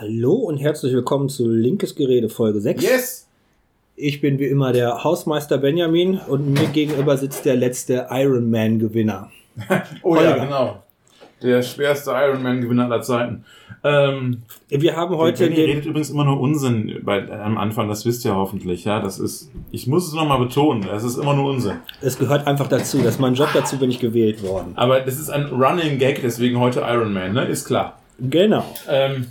Hallo und herzlich willkommen zu Linkes Gerede Folge 6. Yes! Ich bin wie immer der Hausmeister Benjamin und mir gegenüber sitzt der letzte Ironman-Gewinner. Oh Holger. ja, genau. Der schwerste Ironman-Gewinner aller Zeiten. Ähm, Wir haben heute den. redet übrigens immer nur Unsinn bei, am Anfang, das wisst ihr hoffentlich, ja. Das ist, ich muss es nochmal betonen, es ist immer nur Unsinn. Es gehört einfach dazu, dass mein Job dazu bin ich gewählt worden. Aber das ist ein Running Gag, deswegen heute Ironman, ne? Ist klar. Genau. Ähm,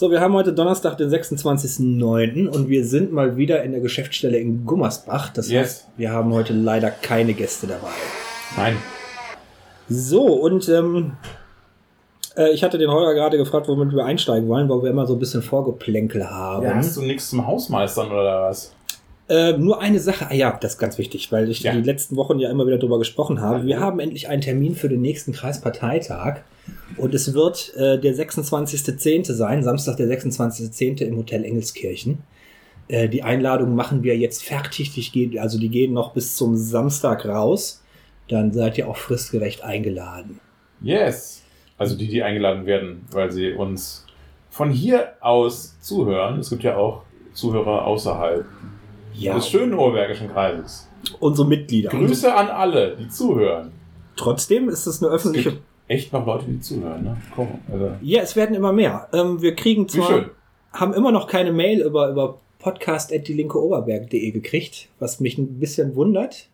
So, wir haben heute Donnerstag, den 26.09. und wir sind mal wieder in der Geschäftsstelle in Gummersbach. Das Yes. heißt, wir haben heute leider keine Gäste dabei. nein. So, und ähm, äh, ich hatte den Holger gerade gefragt, womit wir einsteigen wollen, weil wir immer so ein bisschen Vorgeplänkel haben. Ja, hast du nichts zum Hausmeistern oder was? Äh, nur eine Sache, ah ja, das ist ganz wichtig, weil ich Ja. die letzten Wochen ja immer wieder drüber gesprochen habe. Wir haben endlich einen Termin für den nächsten Kreisparteitag und es wird äh, der 26.10. sein, Samstag der 26.10. im Hotel Engelskirchen. Äh, die Einladung machen wir jetzt fertig, die geht, also die gehen noch bis zum Samstag raus. Dann seid ihr auch fristgerecht eingeladen. Yes. Also die, die eingeladen werden, weil sie uns von hier aus zuhören. Es gibt ja auch Zuhörer außerhalb Ja, des schönen Oberbergischen Kreises. unsere Mitglieder. Grüße an alle, die zuhören. Trotzdem ist es eine Es öffentliche. gibt echt noch Leute, die zuhören, ne? Komm, also. Ja, es werden immer mehr. Ähm, wir kriegen Wie zwar. schön. haben immer noch keine Mail über, über podcast.dielinkeoberberg.de gekriegt, was mich ein bisschen wundert,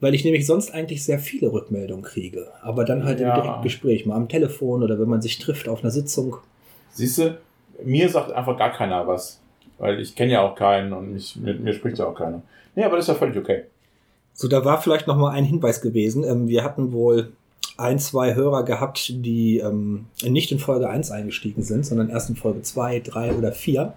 weil ich nämlich sonst eigentlich sehr viele Rückmeldungen kriege. Aber dann halt Ja. im direkten Gespräch, mal am Telefon oder wenn man sich trifft auf einer Sitzung. Siehst du, mir sagt einfach gar keiner was. Weil ich kenne ja auch keinen und mich, mit mir spricht ja auch keiner. Nee, aber das ist ja völlig okay. So, da war vielleicht noch mal ein Hinweis gewesen. Ähm, wir hatten wohl ein, zwei Hörer gehabt, die ähm, nicht in Folge 1 eingestiegen sind, sondern erst in Folge 2, 3 oder 4.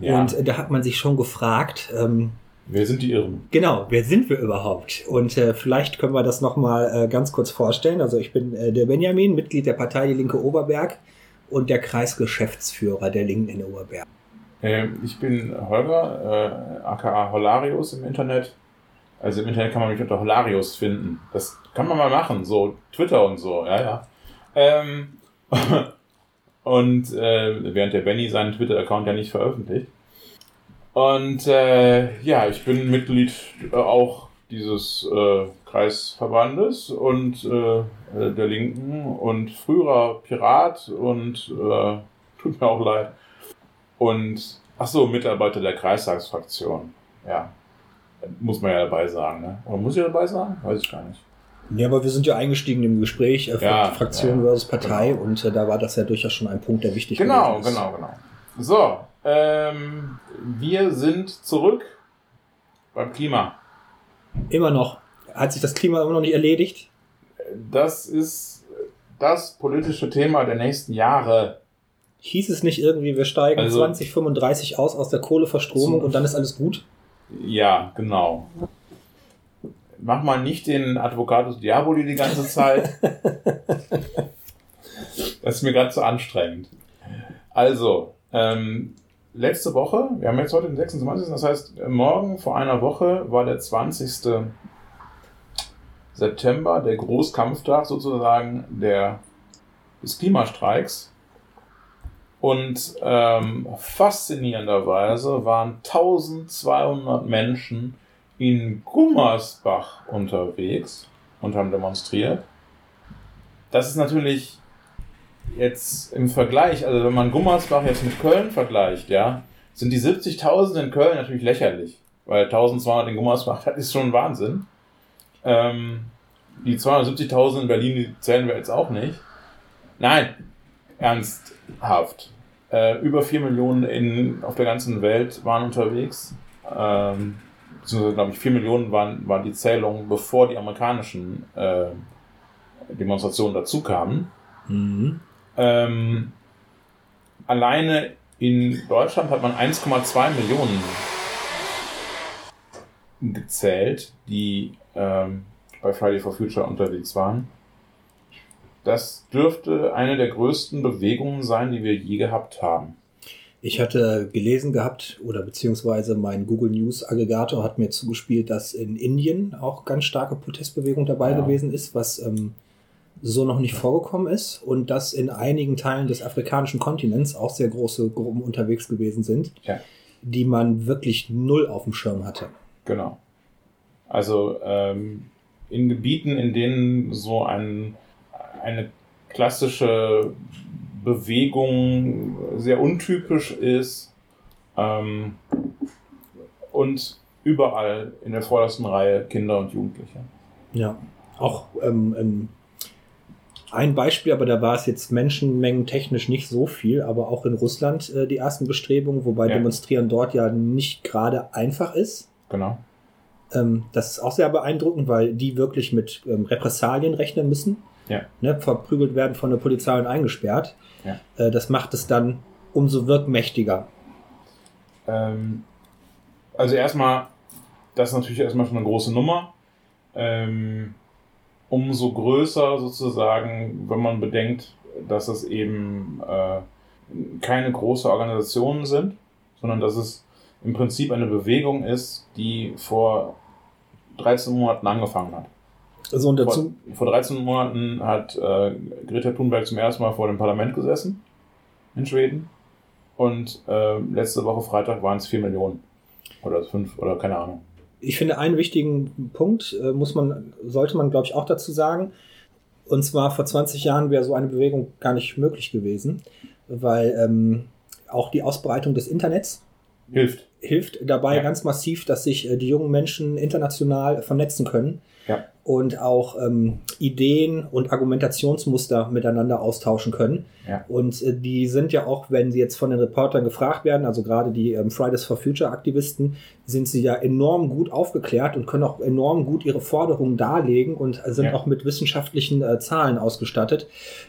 Ja. Und äh, da hat man sich schon gefragt, ähm, Wer sind die Irren? Genau, wer sind wir überhaupt? Und äh, vielleicht können wir das nochmal äh, ganz kurz vorstellen. Also ich bin äh, der Benjamin, Mitglied der Partei Die Linke Oberberg und der Kreisgeschäftsführer der Linken in Oberberg. Ähm, ich bin Holger, äh, aka Holarius im Internet. Also im Internet kann man mich unter Holarius finden. Das kann man mal machen, so Twitter und so, ja, ja. Ähm, und äh, während der Benny seinen Twitter-Account ja nicht veröffentlicht. Und äh, ja, ich bin Mitglied äh, auch dieses äh, Kreisverbandes und äh, der Linken und früherer Pirat und tut mir auch leid. Und ach so, Mitarbeiter der Kreistagsfraktion. Ja. Muss man ja dabei sagen, ne? Oder muss ich dabei sagen? Weiß ich gar nicht. Ja, aber wir sind ja eingestiegen im Gespräch, äh, Ja, Fraktion ja, versus Partei genau. und äh, da war das ja durchaus schon ein Punkt, der wichtig Genau, ist. genau, genau. So, ähm, wir sind zurück beim Klima. Immer noch. Hat sich das Klima immer noch nicht erledigt? Das ist das politische Thema der nächsten Jahre. Hieß es nicht irgendwie, wir steigen Also- 2035 aus aus der Kohleverstromung So. und dann ist alles gut? Ja, genau. Mach mal nicht den Advocatus Diaboli die ganze Zeit. Das ist mir gerade zu anstrengend. Also, ähm, letzte Woche, wir haben jetzt heute den 26. Das heißt, morgen vor einer Woche war der 20. September, der Großkampftag sozusagen der, des Klimastreiks. Und ähm, faszinierenderweise waren 1200 Menschen in Gummersbach unterwegs und haben demonstriert. Das ist natürlich jetzt im Vergleich, also wenn man Gummersbach jetzt mit Köln vergleicht, ja, sind die 70.000 in Köln natürlich lächerlich, weil 1200 in Gummersbach, das ist schon Wahnsinn. Ähm, die 270.000 in Berlin, die zählen wir jetzt auch nicht. Nein, ernsthaft. Äh, über 4 Millionen in, auf der ganzen Welt waren unterwegs. Ähm, beziehungsweise, glaube ich, 4 Millionen waren, waren die Zählungen, bevor die amerikanischen äh, Demonstrationen dazu kamen. Mhm. Ähm, alleine in Deutschland hat man 1,2 Millionen gezählt, die ähm, bei Friday for Future unterwegs waren. Das dürfte eine der größten Bewegungen sein, die wir je gehabt haben. Ich hatte gelesen gehabt, oder beziehungsweise mein Google News Aggregator hat mir zugespielt, dass in Indien auch ganz starke Protestbewegung dabei Ja. gewesen ist, was ähm, so noch nicht vorgekommen ist und dass in einigen Teilen des afrikanischen Kontinents auch sehr große Gruppen unterwegs gewesen sind, Ja. die man wirklich null auf dem Schirm hatte. Genau. Also ähm, in Gebieten, in denen so ein, eine klassische Bewegung sehr untypisch ist ähm, und überall in der vordersten Reihe Kinder und Jugendliche. Ja, auch ähm, ähm, ein Beispiel, aber da war es jetzt menschenmengen technisch nicht so viel, aber auch in Russland äh, die ersten Bestrebungen, wobei Ja. Demonstrieren dort ja nicht gerade einfach ist. Genau. Ähm, das ist auch sehr beeindruckend, weil die wirklich mit ähm, Repressalien rechnen müssen. Ja. Ne, verprügelt werden von der Polizei und eingesperrt. Ja. Äh, das macht es dann umso wirkmächtiger. Ähm, also erstmal, das ist natürlich erstmal schon eine große Nummer. Ähm, umso größer sozusagen, wenn man bedenkt, dass es eben äh, keine große Organisationen sind, sondern dass es im Prinzip eine Bewegung ist, die vor 13 Monaten angefangen hat. So und Vor, dazu, vor 13 Monaten hat äh, Greta Thunberg zum ersten Mal vor dem Parlament gesessen in Schweden. Und äh, letzte Woche Freitag waren es 4 Millionen. Oder 5 oder keine Ahnung. ich finde einen wichtigen Punkt, äh, muss man, sollte man, glaube ich, auch dazu sagen. Und zwar vor 20 Jahren wäre so eine Bewegung gar nicht möglich gewesen, weil ähm, auch die Ausbreitung des Internets Hilft. hilft dabei Ja. ganz massiv, dass sich äh, die jungen Menschen international vernetzen können Ja. und auch ähm, Ideen und Argumentationsmuster miteinander austauschen können. Ja. Und äh, die sind ja auch, wenn sie jetzt von den Reportern gefragt werden, also gerade die ähm, Fridays for Future Aktivisten, sind sie ja enorm gut aufgeklärt und können auch enorm gut ihre Forderungen darlegen und sind Ja. auch mit wissenschaftlichen äh, Zahlen ausgestattet.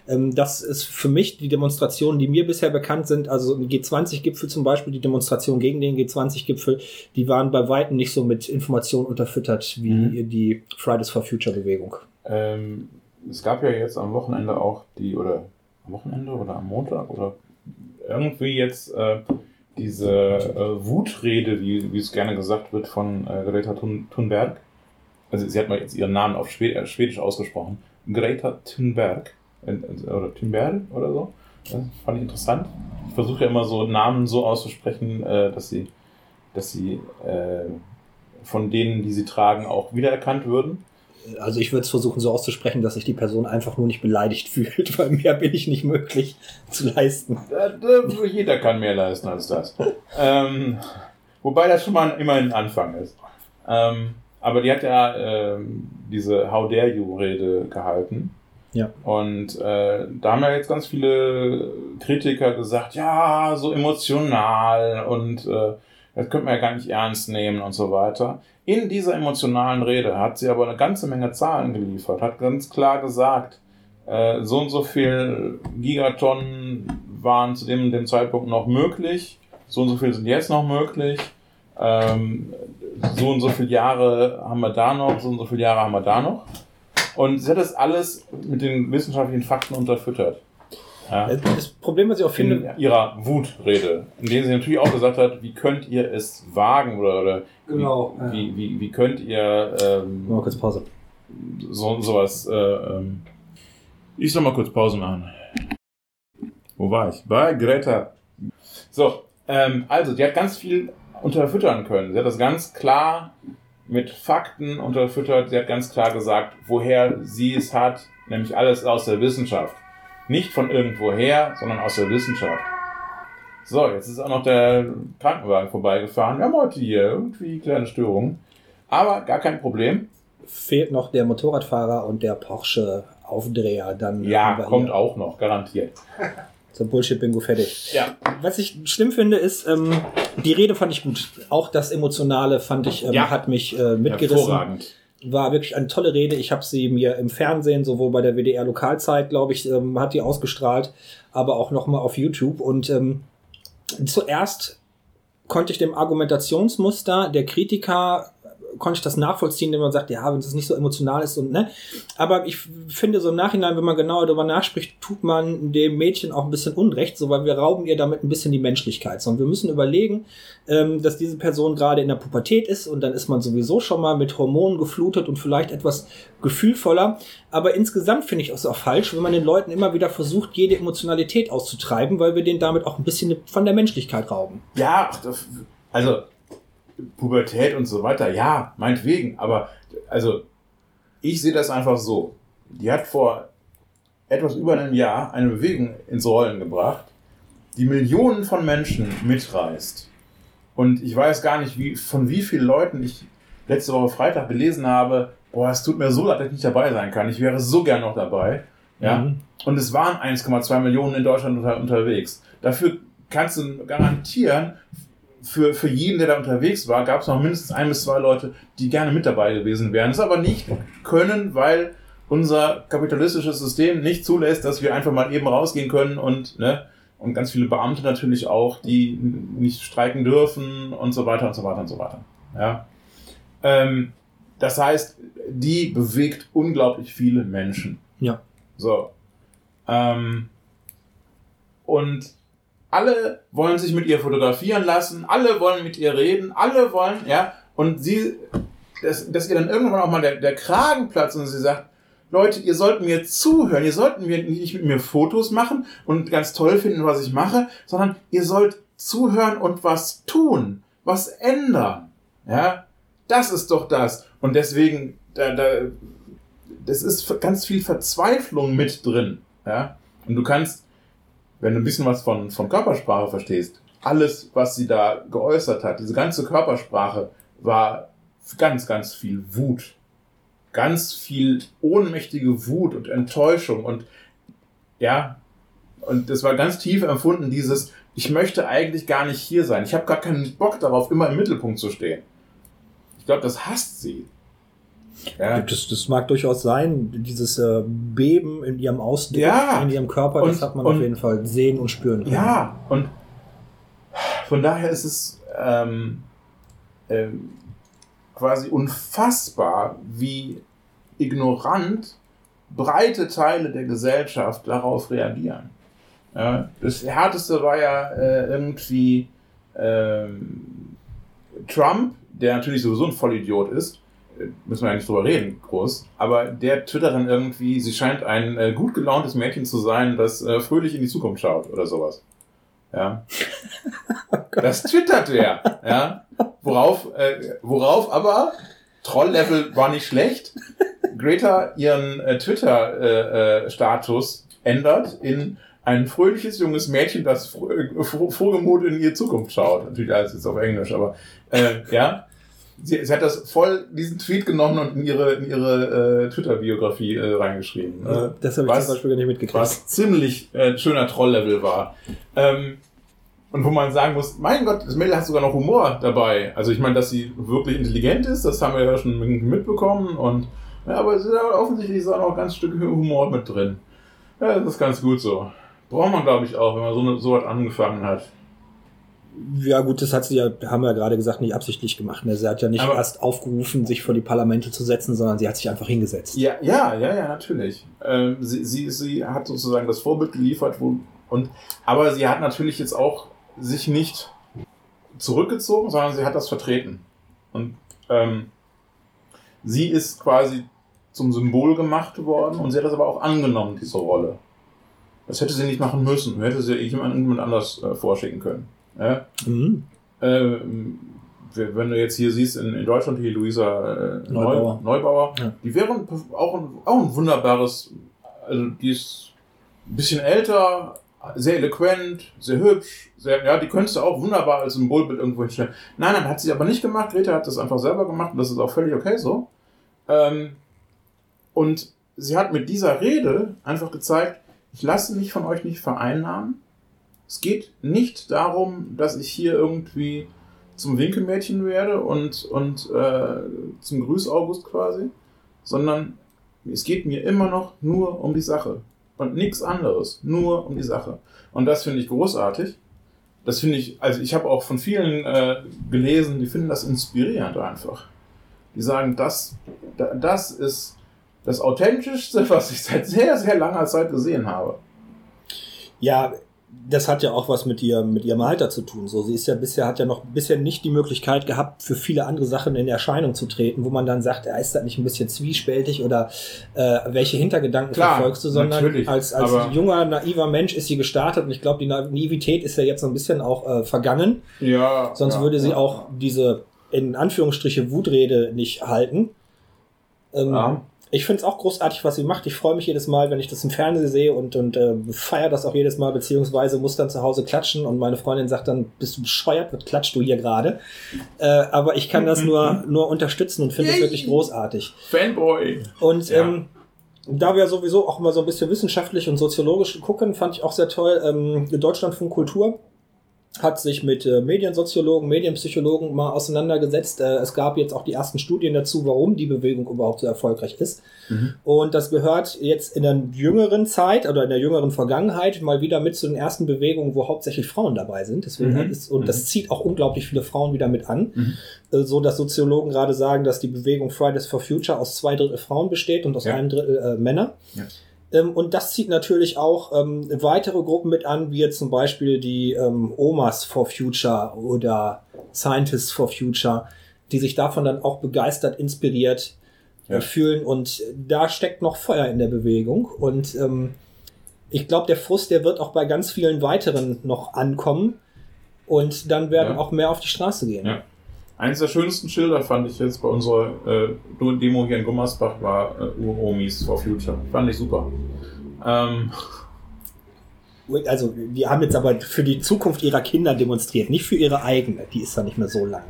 Ähm, das ist für mich die Demonstrationen, die mir bisher bekannt sind, also ein G20-Gipfel zum Beispiel, die Demonstration gegen den G20-Gipfel, die waren bei Weitem nicht so mit Informationen unterfüttert wie Mhm. die Fridays for Future Bewegung. Ähm, es gab ja jetzt am Wochenende auch die, oder am Wochenende oder am Montag oder irgendwie jetzt äh, diese äh, Wutrede, wie, wie es gerne gesagt wird, von äh, Greta Thun Thunberg. Also sie hat mal jetzt ihren Namen auf Schwed äh, Schwedisch ausgesprochen. Greta Thunberg. Äh, oder Thunberg oder so. Das fand ich interessant. Ich versuche ja immer so Namen so auszusprechen, äh, dass sie, dass sie äh, von denen, die sie tragen, auch wiedererkannt würden. Also ich würde es versuchen so auszusprechen, dass sich die Person einfach nur nicht beleidigt fühlt, weil mehr bin ich nicht möglich zu leisten. Jeder kann mehr leisten als das. ähm, wobei das schon mal immerhin ein Anfang ist. Ähm, aber die hat ja ähm, diese How dare you Rede gehalten. Ja. Und äh, da haben ja jetzt ganz viele Kritiker gesagt, ja, so emotional und äh, das könnte man ja gar nicht ernst nehmen und so weiter. In dieser emotionalen Rede hat sie aber eine ganze Menge Zahlen geliefert, hat ganz klar gesagt, äh, so und so viel Gigatonnen waren zu dem, dem Zeitpunkt noch möglich, so und so viel sind jetzt noch möglich, ähm, so und so viele Jahre haben wir da noch, so und so viele Jahre haben wir da noch. Und sie hat das alles mit den wissenschaftlichen Fakten unterfüttert. Ja. Das Problem, was ich auch finde, In ihrer Wutrede, in der sie natürlich auch gesagt hat, wie könnt ihr es wagen oder, oder Genau, ja. wie, wie, wie könnt ihr ähm, mal kurz Pause. so sowas. Äh, ähm, ich soll mal kurz Pause machen. Wo war ich? Bei Greta. So, ähm, also, die hat ganz viel unterfüttern können. Sie hat das ganz klar mit Fakten unterfüttert. Sie hat ganz klar gesagt, woher sie es hat, nämlich alles aus der Wissenschaft. Nicht von irgendwoher, sondern aus der Wissenschaft. So, jetzt ist auch noch der Krankenwagen vorbeigefahren. Wir haben heute hier irgendwie kleine Störungen. Aber gar kein Problem. Fehlt noch der Motorradfahrer und der Porsche-Aufdreher. Dann Ja, kommt hier auch noch, garantiert. So Bullshit-Bingo fertig. Ja. Was ich schlimm finde, ist, ähm, die Rede fand ich gut. Auch das Emotionale fand ich, ähm, Ja. hat mich äh, mitgerissen. Hervorragend. War wirklich eine tolle Rede. Ich habe sie mir im Fernsehen, sowohl bei der WDR Lokalzeit, glaube ich, ähm, hat die ausgestrahlt, aber auch nochmal auf YouTube. Und ähm, zuerst konnte ich dem Argumentationsmuster der Kritiker konnte ich das nachvollziehen, wenn man sagt, ja, wenn es nicht so emotional ist und ne. Aber ich finde so im Nachhinein, wenn man genauer darüber nachspricht, tut man dem Mädchen auch ein bisschen Unrecht, so weil wir rauben ihr damit ein bisschen die Menschlichkeit. So, und wir müssen überlegen, ähm, dass diese Person gerade in der Pubertät ist und dann ist man sowieso schon mal mit Hormonen geflutet und vielleicht etwas gefühlvoller. Aber insgesamt finde ich es auch falsch, wenn man den Leuten immer wieder versucht, jede Emotionalität auszutreiben, weil wir denen damit auch ein bisschen von der Menschlichkeit rauben. Ja, also Pubertät und so weiter, ja, meinetwegen, aber also ich sehe das einfach so. Die hat vor etwas über einem Jahr eine Bewegung ins Rollen gebracht, die Millionen von Menschen mitreißt. Und ich weiß gar nicht, wie, von wie vielen Leuten ich letzte Woche Freitag gelesen habe, boah, es tut mir so leid, dass ich nicht dabei sein kann. Ich wäre so gern noch dabei. Ja. Mhm. Und es waren 1,2 Millionen in Deutschland unter, unterwegs. Dafür kannst du garantieren, für, für jeden, der da unterwegs war, gab es noch mindestens ein bis zwei Leute, die gerne mit dabei gewesen wären. Das aber nicht können, weil unser kapitalistisches System nicht zulässt, dass wir einfach mal eben rausgehen können und, ne, und ganz viele Beamte natürlich auch, die nicht streiken dürfen und so weiter und so weiter und so weiter. Ja. Ähm, das heißt, die bewegt unglaublich viele Menschen. Ja. So. Ähm, und alle wollen sich mit ihr fotografieren lassen, alle wollen mit ihr reden, alle wollen, ja, und sie, dass, dass ihr dann irgendwann auch mal der, der Kragen platzt und sie sagt, Leute, ihr sollt mir zuhören, ihr sollt mir nicht mit mir Fotos machen und ganz toll finden, was ich mache, sondern ihr sollt zuhören und was tun, was ändern, ja, das ist doch das. Und deswegen, da, da, das ist ganz viel Verzweiflung mit drin, ja, und du kannst wenn du ein bisschen was von, von Körpersprache verstehst, alles, was sie da geäußert hat, diese ganze Körpersprache war ganz, ganz viel Wut. Ganz viel ohnmächtige Wut und Enttäuschung und ja, und das war ganz tief empfunden, dieses, ich möchte eigentlich gar nicht hier sein. Ich habe gar keinen Bock darauf, immer im Mittelpunkt zu stehen. Ich glaube, das hasst sie. Ja. Das, das mag durchaus sein, dieses äh, Beben in ihrem Ausdruck, ja. in ihrem Körper, und, das hat man und, auf jeden Fall sehen und spüren können. Ja, und von daher ist es ähm, ähm, quasi unfassbar, wie ignorant breite Teile der Gesellschaft darauf reagieren. Ja, das härteste war ja äh, irgendwie ähm, Trump, der natürlich sowieso ein Vollidiot ist, müssen wir eigentlich drüber reden, groß. Aber der twittert dann irgendwie, sie scheint ein äh, gut gelauntes Mädchen zu sein, das äh, fröhlich in die Zukunft schaut oder sowas. Ja. das twittert er. Ja. Worauf, äh, worauf aber Troll-Level war nicht schlecht. Greta ihren äh, Twitter-Status äh, äh, ändert in ein fröhliches junges Mädchen, das froh, frohgemut in ihre Zukunft schaut. Natürlich alles jetzt auf Englisch, aber äh, ja sie, sie hat das voll, diesen Tweet genommen und in ihre, in ihre äh, Twitter-Biografie äh, reingeschrieben. Ja, das habe ich was, zum Beispiel gar nicht mitgekriegt. Was ziemlich äh, schöner Troll-Level war. Ähm, und wo man sagen muss, mein Gott, das Mädel hat sogar noch Humor dabei. Also ich meine, dass sie wirklich intelligent ist, das haben wir ja schon mitbekommen. Und ja, aber ist ja offensichtlich ist auch noch ganz Stück Humor mit drin. Ja, das ist ganz gut so. Braucht man, glaube ich, auch, wenn man so, so was angefangen hat. Ja, gut, das hat sie ja, haben wir ja gerade gesagt, nicht absichtlich gemacht. Ne? Sie hat ja nicht aber erst aufgerufen, sich vor die Parlamente zu setzen, sondern sie hat sich einfach hingesetzt. Ja, ja, ja, ja, natürlich. Ähm, sie, sie, sie hat sozusagen das Vorbild geliefert, wo, und, aber sie hat natürlich jetzt auch sich nicht zurückgezogen, sondern sie hat das vertreten. Und ähm, sie ist quasi zum Symbol gemacht worden und sie hat das aber auch angenommen, diese Rolle. Das hätte sie nicht machen müssen. Hätte sie jemand anders äh, vorschicken können. Ja? Mhm. Äh, wenn du jetzt hier siehst, in, in Deutschland hier Luisa äh, Neubauer, Neubauer ja. die wären auch ein, auch ein wunderbares, also die ist ein bisschen älter, sehr eloquent, sehr hübsch, sehr, ja, die könntest du auch wunderbar als Symbolbild irgendwo hinstellen. Nein, nein, hat sie aber nicht gemacht. Greta hat das einfach selber gemacht und das ist auch völlig okay so. Ähm, und sie hat mit dieser Rede einfach gezeigt, ich lasse mich von euch nicht vereinnahmen. Es geht nicht darum, dass ich hier irgendwie zum Winkelmädchen werde und, und äh, zum Grüß-August quasi, sondern es geht mir immer noch nur um die Sache. Und nichts anderes. Nur um die Sache. Und das finde ich großartig. Das finde ich, also ich habe auch von vielen äh, gelesen, die finden das inspirierend einfach. die sagen, das, das ist das Authentischste, was ich seit sehr, sehr langer Zeit gesehen habe. Ja, das hat ja auch was mit ihr, mit ihrem Alter zu tun. So, sie ist ja bisher, hat ja noch bisher nicht die Möglichkeit gehabt, für viele andere Sachen in Erscheinung zu treten, wo man dann sagt, er ist das nicht ein bisschen zwiespältig oder äh, welche Hintergedanken Klar, verfolgst du, sondern natürlich, als, als junger, naiver Mensch ist sie gestartet und ich glaube, die Naivität ist ja jetzt so ein bisschen auch äh, vergangen. Ja. Sonst ja, würde sie ja. auch diese in Anführungsstriche Wutrede nicht halten. Ähm, Ja. Ich finde es auch großartig, was sie macht. Ich freue mich jedes Mal, wenn ich das im Fernsehen sehe und, und äh, feiere das auch jedes Mal, beziehungsweise muss dann zu Hause klatschen und meine Freundin sagt dann, bist du bescheuert, was klatscht du hier gerade? Äh, aber ich kann das nur, nur unterstützen und finde es wirklich großartig. Fanboy. Und Ja. ähm, da wir sowieso auch immer so ein bisschen wissenschaftlich und soziologisch gucken, fand ich auch sehr toll, ähm, Deutschlandfunk Kultur hat sich mit äh, Mediensoziologen, Medienpsychologen mal auseinandergesetzt. Äh, es gab jetzt auch die ersten Studien dazu, warum die Bewegung überhaupt so erfolgreich ist. Mhm. Und das gehört jetzt in der jüngeren Zeit oder in der jüngeren Vergangenheit mal wieder mit zu den ersten Bewegungen, wo hauptsächlich Frauen dabei sind. Deswegen Mhm. ist, und Mhm. das zieht auch unglaublich viele Frauen wieder mit an. Mhm. Äh, so dass Soziologen gerade sagen, dass die Bewegung Fridays for Future aus zwei Drittel Frauen besteht und aus Ja. einem Drittel äh, Männer. Ja. Ähm, und das zieht natürlich auch ähm, weitere Gruppen mit an, wie jetzt zum Beispiel die ähm, Omas for Future oder Scientists for Future, die sich davon dann auch begeistert, inspiriert Ja. äh, fühlen. Und da steckt noch Feuer in der Bewegung. Und ähm, ich glaube, der Frust, der wird auch bei ganz vielen weiteren noch ankommen. Und dann werden Ja. auch mehr auf die Straße gehen. Ja. Eines der schönsten Schilder fand ich jetzt bei unserer äh, Demo hier in Gummersbach war äh, Uromis for Future. Fand ich super. Ähm, Also, die haben jetzt aber für die Zukunft ihrer Kinder demonstriert, nicht für ihre eigene. Die ist ja nicht mehr so lang.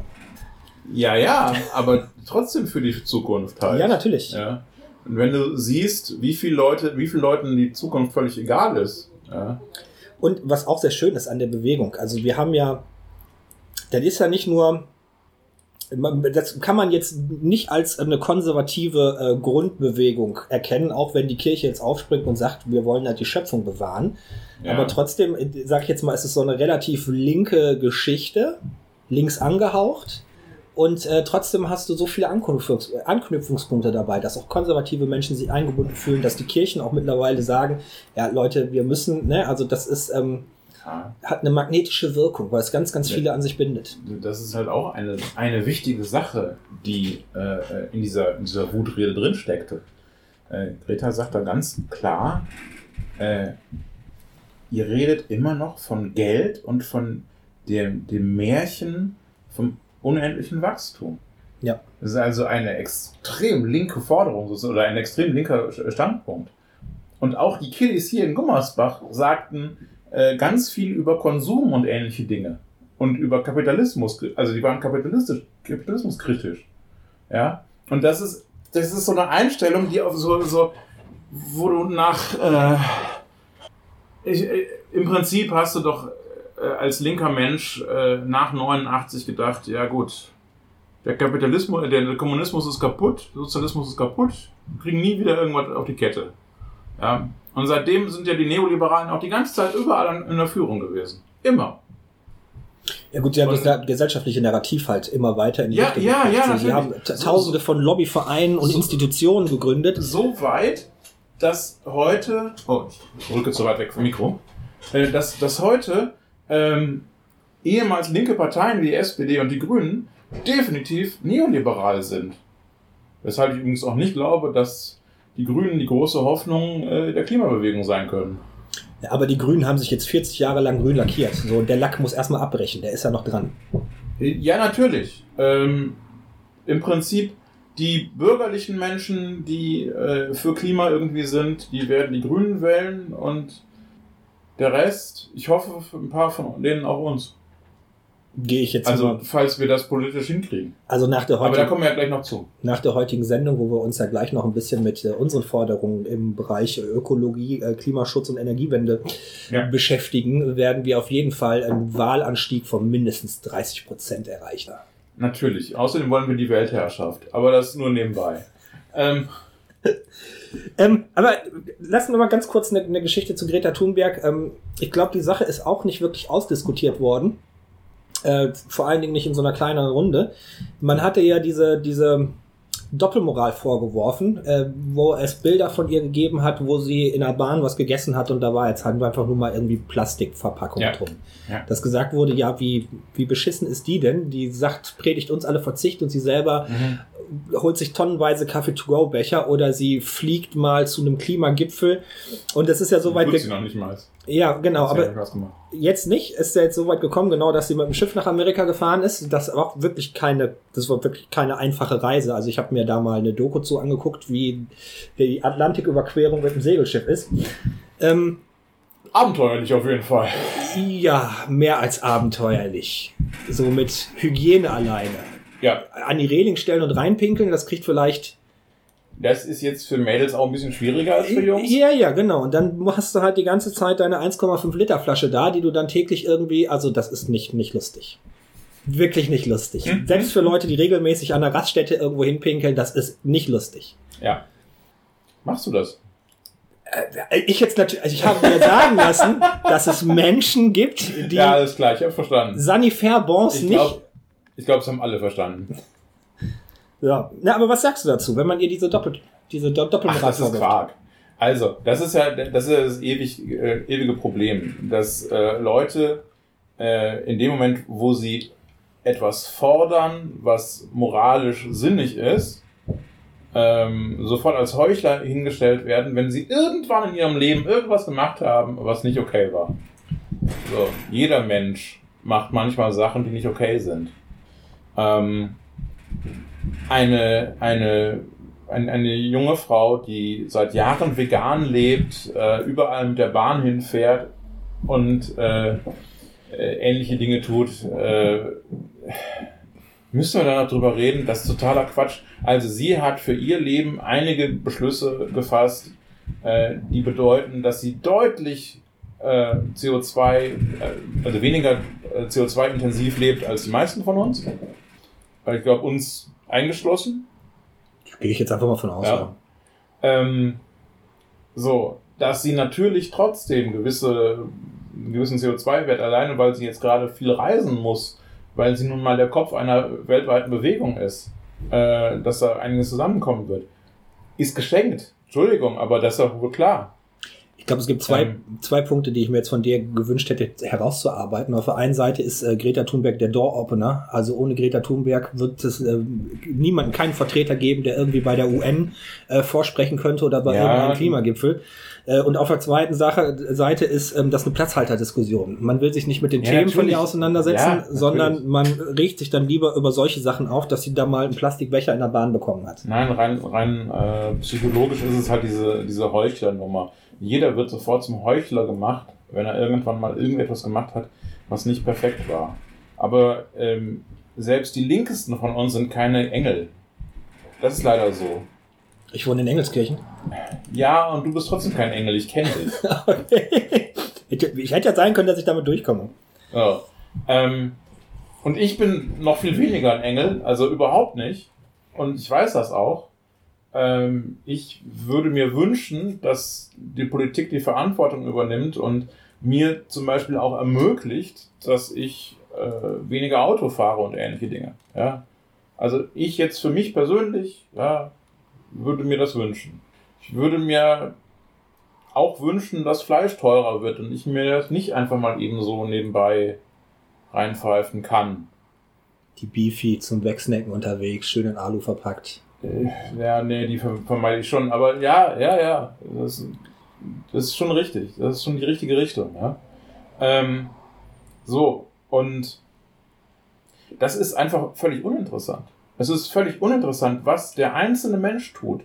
ja, ja, aber trotzdem für die Zukunft halt. Ja, natürlich. Ja. Und wenn du siehst, wie viele Leute, wie vielen Leuten die Zukunft völlig egal ist, ja, Und was auch sehr schön ist an der Bewegung, also wir haben ja, das ist ja nicht nur, das kann man jetzt nicht als eine konservative äh, Grundbewegung erkennen, auch wenn die Kirche jetzt aufspringt und sagt, wir wollen halt die Schöpfung bewahren. ja. Aber trotzdem, sage ich jetzt mal, ist es so eine relativ linke Geschichte, links angehaucht. Und äh, trotzdem hast du so viele Anknüpfungs Anknüpfungspunkte dabei, dass auch konservative Menschen sich eingebunden fühlen, dass die Kirchen auch mittlerweile sagen, ja Leute, wir müssen, ne, also das ist, ähm, hat eine magnetische Wirkung, weil es ganz, ganz viele an sich bindet. Das ist halt auch eine, eine wichtige Sache, die äh, in, dieser, in dieser Wutrede drin steckte. Äh, Greta sagt da ganz klar, äh, ihr redet immer noch von Geld und von dem, dem Märchen vom unendlichen Wachstum. Ja. Das ist also eine extrem linke Forderung oder ein extrem linker Standpunkt. Und auch die Kiddies hier in Gummersbach sagten äh, ganz viel über Konsum und ähnliche Dinge. Und über Kapitalismus, also die waren kapitalistisch, kapitalismuskritisch. Ja. Und das ist, das ist so eine Einstellung, die auf so, so wo du nach, äh, ich, äh, im Prinzip hast du doch äh, als linker Mensch äh, nach 89 gedacht, ja gut, der Kapitalismus, äh, der Kommunismus ist kaputt, Sozialismus ist kaputt, kriegen nie wieder irgendwas auf die Kette. Ja. Und seitdem sind ja die Neoliberalen auch die ganze Zeit überall in der Führung gewesen. Immer. Ja gut, sie haben Und- das gesellschaftliche Narrativ halt immer weiter in die Ja, Richtung ja, gebracht. ja, Sie haben tausende von Lobbyvereinen und so- Institutionen gegründet. So weit, dass heute, oh, ich rücke zu weit weg vom Mikro, äh, dass, dass heute ähm, ehemals linke Parteien wie die SPD und die Grünen definitiv neoliberal sind. Weshalb ich übrigens auch nicht glaube, dass die Grünen die große Hoffnung äh, der Klimabewegung sein können. Ja, aber die Grünen haben sich jetzt 40 Jahre lang grün lackiert. So, der Lack muss erstmal abbrechen, der ist ja noch dran. Ja, natürlich. Ähm, Im Prinzip die bürgerlichen Menschen, die äh, für Klima irgendwie sind, die werden die Grünen wählen und der Rest, ich hoffe, ein paar von denen auch uns. Gehe ich jetzt Also, mal. falls wir das politisch hinkriegen. Also nach der, Aber da heutigen, kommen wir ja gleich noch zu. nach der heutigen Sendung, wo wir uns ja gleich noch ein bisschen mit äh, unseren Forderungen im Bereich Ökologie, äh, Klimaschutz und Energiewende Ja. beschäftigen, werden wir auf jeden Fall einen Wahlanstieg von mindestens 30 Prozent erreichen. Natürlich. Außerdem wollen wir die Weltherrschaft. Aber das nur nebenbei. Ähm, Ähm, aber lassen wir mal ganz kurz eine, eine Geschichte zu Greta Thunberg. Ähm, ich glaube, die Sache ist auch nicht wirklich ausdiskutiert worden. Äh, vor allen Dingen nicht in so einer kleineren Runde. Man hatte ja diese, diese Doppelmoral vorgeworfen, äh, wo es Bilder von ihr gegeben hat, wo sie in der Bahn was gegessen hat und da war jetzt halt einfach nur mal irgendwie Plastikverpackung Ja. drum. Ja. Das gesagt wurde, ja, wie, wie beschissen ist die denn? Die sagt, predigt uns alle Verzicht und sie selber holt sich tonnenweise Kaffee-to-go-Becher oder sie fliegt mal zu einem Klimagipfel und es ist ja so weit Tut sie noch nicht mal. Ja genau aber jetzt nicht. Ist ja jetzt so weit gekommen genau dass sie mit dem Schiff nach Amerika gefahren ist. Das war auch wirklich keine das war wirklich keine einfache Reise. Also ich habe mir da mal eine Doku zu angeguckt wie die Atlantiküberquerung mit dem Segelschiff ist. Ähm, Abenteuerlich auf jeden Fall. ja mehr als abenteuerlich. So mit Hygiene alleine. Ja, an die Reling stellen und reinpinkeln das kriegt vielleicht das ist jetzt für Mädels auch ein bisschen schwieriger als für Jungs. Ja, ja, genau. Und dann hast du halt die ganze Zeit deine 1,5 Liter Flasche da, die du dann täglich irgendwie, also das ist nicht, nicht lustig. Wirklich nicht lustig. Mhm. Selbst für Leute, die regelmäßig an der Raststätte irgendwo hinpinkeln, das ist nicht lustig. Ja. Machst du das? Äh, Ich jetzt natürlich, also ich habe mir sagen lassen, dass es Menschen gibt, die ja, alles klar, ich habe verstanden. Sanifair-Bons Ich nicht. glaube, ich glaub, es haben alle verstanden. Ja. Na, aber was sagst du dazu, wenn man ihr diese Doppel, diese Do Ach, das ist? Quark. Also, das ist ja das, ist das ewig, äh, ewige Problem, dass äh, Leute äh, in dem Moment, wo sie etwas fordern, was moralisch sinnig ist, ähm, sofort als Heuchler hingestellt werden, wenn sie irgendwann in ihrem Leben irgendwas gemacht haben, was nicht okay war. So, jeder Mensch macht manchmal Sachen, die nicht okay sind. Ähm, eine, eine, ein, eine junge Frau, die seit Jahren vegan lebt, äh, überall mit der Bahn hinfährt und äh, äh, ähnliche Dinge tut, äh, müssen wir da drüber reden? Das ist totaler Quatsch. Also sie hat für ihr Leben einige Beschlüsse gefasst, äh, die bedeuten, dass sie deutlich äh, CO2, äh, also weniger äh, CO2-intensiv lebt als die meisten von uns. Weil ich glaube, uns eingeschlossen. Gehe ich jetzt einfach mal von aus. Ja. Ja. Ähm, so, dass sie natürlich trotzdem gewisse, einen gewissen CO2-Wert alleine, weil sie jetzt gerade viel reisen muss, weil sie nun mal der Kopf einer weltweiten Bewegung ist, äh, dass da einiges zusammenkommen wird, ist geschenkt. Entschuldigung, aber das ist doch wohl klar. Ich glaube, es gibt zwei, Ähm. zwei Punkte, die ich mir jetzt von dir gewünscht hätte, herauszuarbeiten. Auf der einen Seite ist äh, Greta Thunberg der Door-Opener. Also ohne Greta Thunberg wird es äh, niemanden, keinen Vertreter geben, der irgendwie bei der UN äh, vorsprechen könnte oder bei Ja. irgendeinem Klimagipfel. Äh, und auf der zweiten Sache, Seite ist ähm, das eine Platzhalterdiskussion. Man will sich nicht mit den Ja, Themen von ihr auseinandersetzen, Ja, sondern man regt sich dann lieber über solche Sachen auf, dass sie da mal einen Plastikbecher in der Bahn bekommen hat. Nein, rein, rein äh, psychologisch ist es halt diese, diese Heuchlernummer. Jeder wird sofort zum Heuchler gemacht, wenn er irgendwann mal irgendetwas gemacht hat, was nicht perfekt war. Aber ähm, selbst die Linkesten von uns sind keine Engel. Das ist leider so. Ich wohne in Engelskirchen. Ja, und du bist trotzdem kein Engel, ich kenne dich. ich hätte ja sein können, dass ich damit durchkomme. So. Ähm, und ich bin noch viel weniger ein Engel, also überhaupt nicht. Und ich weiß das auch. Ähm, ich würde mir wünschen, dass die Politik die Verantwortung übernimmt und mir zum Beispiel auch ermöglicht, dass ich äh, weniger Auto fahre und ähnliche Dinge. Ja? Also ich jetzt für mich persönlich ja, würde mir das wünschen. Ich würde mir auch wünschen, dass Fleisch teurer wird und ich mir das nicht einfach mal eben so nebenbei reinpfeifen kann. Die Beefy zum Wegsnacken unterwegs, schön in Alu verpackt. Äh, Ja, nee, die ver- vermeide ich schon. Aber ja, ja, ja. Das, das ist schon richtig. Das ist schon die richtige Richtung, ja. Ähm, so, und das ist einfach völlig uninteressant. Es ist völlig uninteressant, was der einzelne Mensch tut.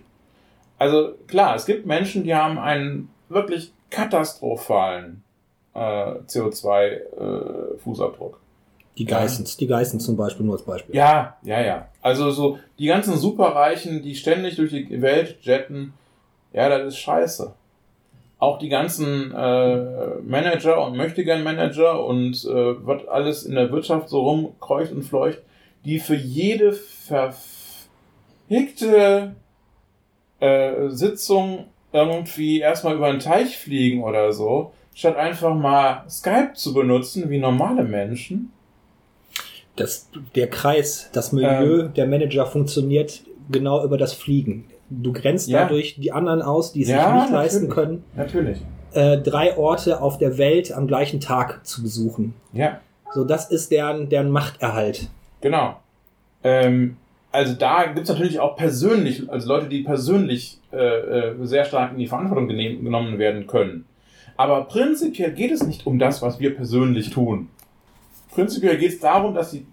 Also klar, es gibt Menschen, die haben einen wirklich katastrophalen äh, CO2-Fußabdruck. Die Geissens, die Geissens zum Beispiel nur als Beispiel. Ja, ja, ja. Also so die ganzen Superreichen, die ständig durch die Welt jetten, ja, das ist scheiße. Auch die ganzen äh, Manager und Möchtegern-Manager und äh, was alles in der Wirtschaft so rumkreucht und fleucht, die für jede verfickte äh, Sitzung irgendwie erstmal über den Teich fliegen oder so, statt einfach mal Skype zu benutzen wie normale Menschen. Das, der Kreis, das Milieu Ähm. der Manager funktioniert genau über das Fliegen. Du grenzt Ja. dadurch die anderen aus, die es Ja, sich nicht leisten können, Natürlich. äh, drei Orte auf der Welt am gleichen Tag zu besuchen. Ja, So, das ist deren, deren Machterhalt. genau. Ähm, also da gibt es natürlich auch persönlich, also Leute, die persönlich äh, äh, sehr stark in die Verantwortung genehm, genommen werden können. Aber prinzipiell geht es nicht um das, was wir persönlich tun. Prinzipiell geht es darum, dass die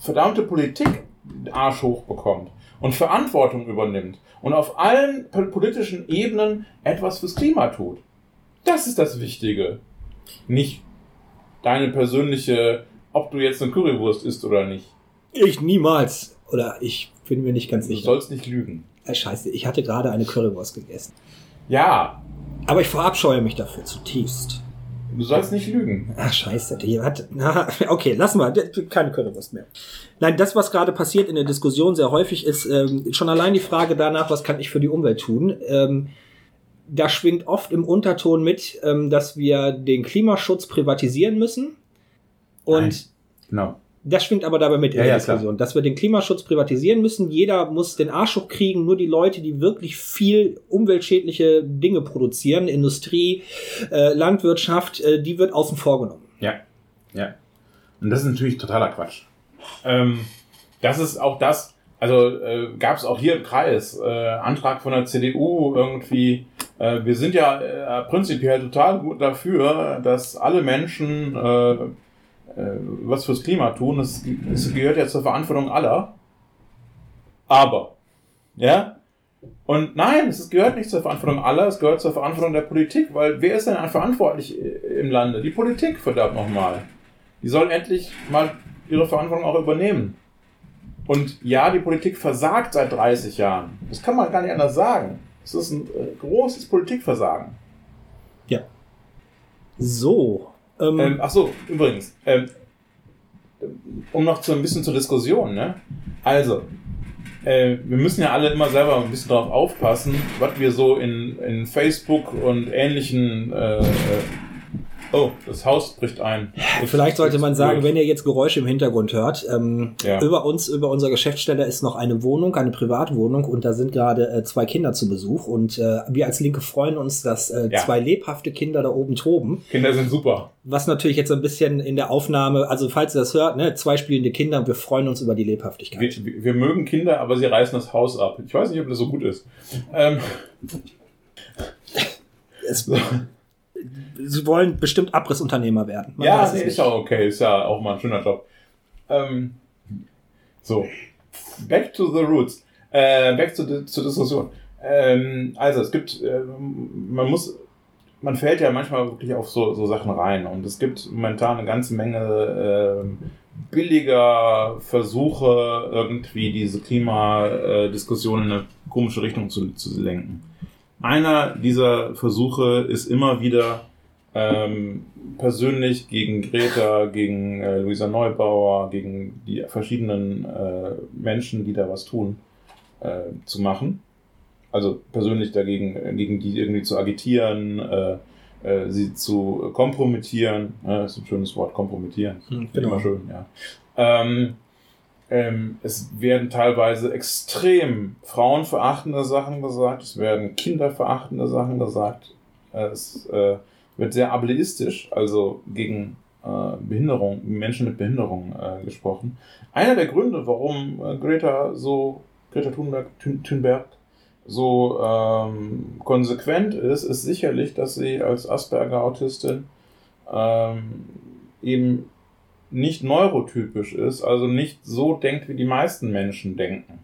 verdammte Politik den Arsch hochbekommt und Verantwortung übernimmt und auf allen po- politischen Ebenen etwas fürs Klima tut. Das ist das Wichtige. Nicht deine persönliche, ob du jetzt eine Currywurst isst oder nicht. Ich niemals. Oder ich bin mir nicht ganz Du sicher. sollst nicht lügen. Äh, Scheiße, ich hatte gerade eine Currywurst gegessen. Ja, Aber ich verabscheue mich dafür zutiefst. Du sollst nicht lügen. Ach, scheiße. Die hat, na, okay, lassen wir. Keine Currywurst mehr. Nein, das, was gerade passiert in der Diskussion sehr häufig, ist ähm, schon allein die Frage danach, was kann ich für die Umwelt tun. Ähm, da schwingt oft im Unterton mit, ähm, dass wir den Klimaschutz privatisieren müssen. Und Nein. Genau. Das schwingt aber dabei mit in Ja, der ja, Diskussion, dass wir den Klimaschutz privatisieren müssen. Jeder muss den Arsch hochkriegen, nur die Leute, die wirklich viel umweltschädliche Dinge produzieren, Industrie, äh, Landwirtschaft, äh, die wird außen vor genommen. Ja, ja. Und das ist natürlich totaler Quatsch. Ähm, das ist auch das, also äh, gab es auch hier im Kreis, äh, Antrag von der CDU irgendwie, äh, wir sind ja äh, prinzipiell total gut dafür, dass alle Menschen äh, was fürs Klima tun. Es, es gehört ja zur Verantwortung aller. Aber, ja, und nein, es gehört nicht zur Verantwortung aller, es gehört zur Verantwortung der Politik, weil wer ist denn verantwortlich im Lande? Die Politik, verdammt nochmal. Die soll endlich mal ihre Verantwortung auch übernehmen. Und ja, die Politik versagt seit 30 Jahren. Das kann man gar nicht anders sagen. Es ist ein äh, großes Politikversagen. So. Ähm, Ähm, ach so, übrigens, ähm, um noch zu ein bisschen zur Diskussion, ne? Also, äh, wir müssen ja alle immer selber ein bisschen darauf aufpassen, was wir so in, in Facebook und ähnlichen. Äh, äh, oh, das Haus bricht ein. Das Vielleicht sollte man sagen, blöd. wenn ihr jetzt Geräusche im Hintergrund hört, ähm, Ja. über uns, über unserer Geschäftsstelle ist noch eine Wohnung, eine Privatwohnung und da sind gerade äh, zwei Kinder zu Besuch und äh, wir als Linke freuen uns, dass äh, Ja. zwei lebhafte Kinder da oben toben. Kinder sind super. Was natürlich jetzt so ein bisschen in der Aufnahme, also falls ihr das hört, ne, zwei spielende Kinder und wir freuen uns über die Lebhaftigkeit. Wir, wir wir mögen Kinder, aber sie reißen das Haus ab. Ich weiß nicht, ob das so gut ist. Ähm, Es, sie wollen bestimmt Abrissunternehmer werden. Man ja, nee, ist ja okay, ist ja auch mal ein schöner Job. Ähm, so, back to the roots. Äh, back to the, zur Diskussion. Ähm, also, es gibt, ähm, man muss, man fällt ja manchmal wirklich auf so, so Sachen rein und es gibt momentan eine ganze Menge ähm, billiger Versuche, irgendwie diese Klimadiskussion in eine komische Richtung zu, zu lenken. Einer dieser Versuche ist immer wieder ähm, persönlich gegen Greta, gegen äh, Luisa Neubauer, gegen die verschiedenen äh, Menschen, die da was tun, äh, zu machen. Also persönlich dagegen, äh, gegen die irgendwie zu agitieren, äh, äh, sie zu kompromittieren. Das ist ein schönes Wort, kompromittieren. Hm, Finde Immer schön, ja. Ähm, ähm, es werden teilweise extrem frauenverachtende Sachen gesagt, es werden kinderverachtende Sachen gesagt, äh, es äh, wird sehr ableistisch, also gegen äh, Behinderung, Menschen mit Behinderung äh, gesprochen. Einer der Gründe, warum äh, Greta so, Greta Thunberg, Thun, Thunberg so ähm, konsequent ist, ist sicherlich, dass sie als Asperger-Autistin ähm, eben nicht neurotypisch ist, also nicht so denkt, wie die meisten Menschen denken.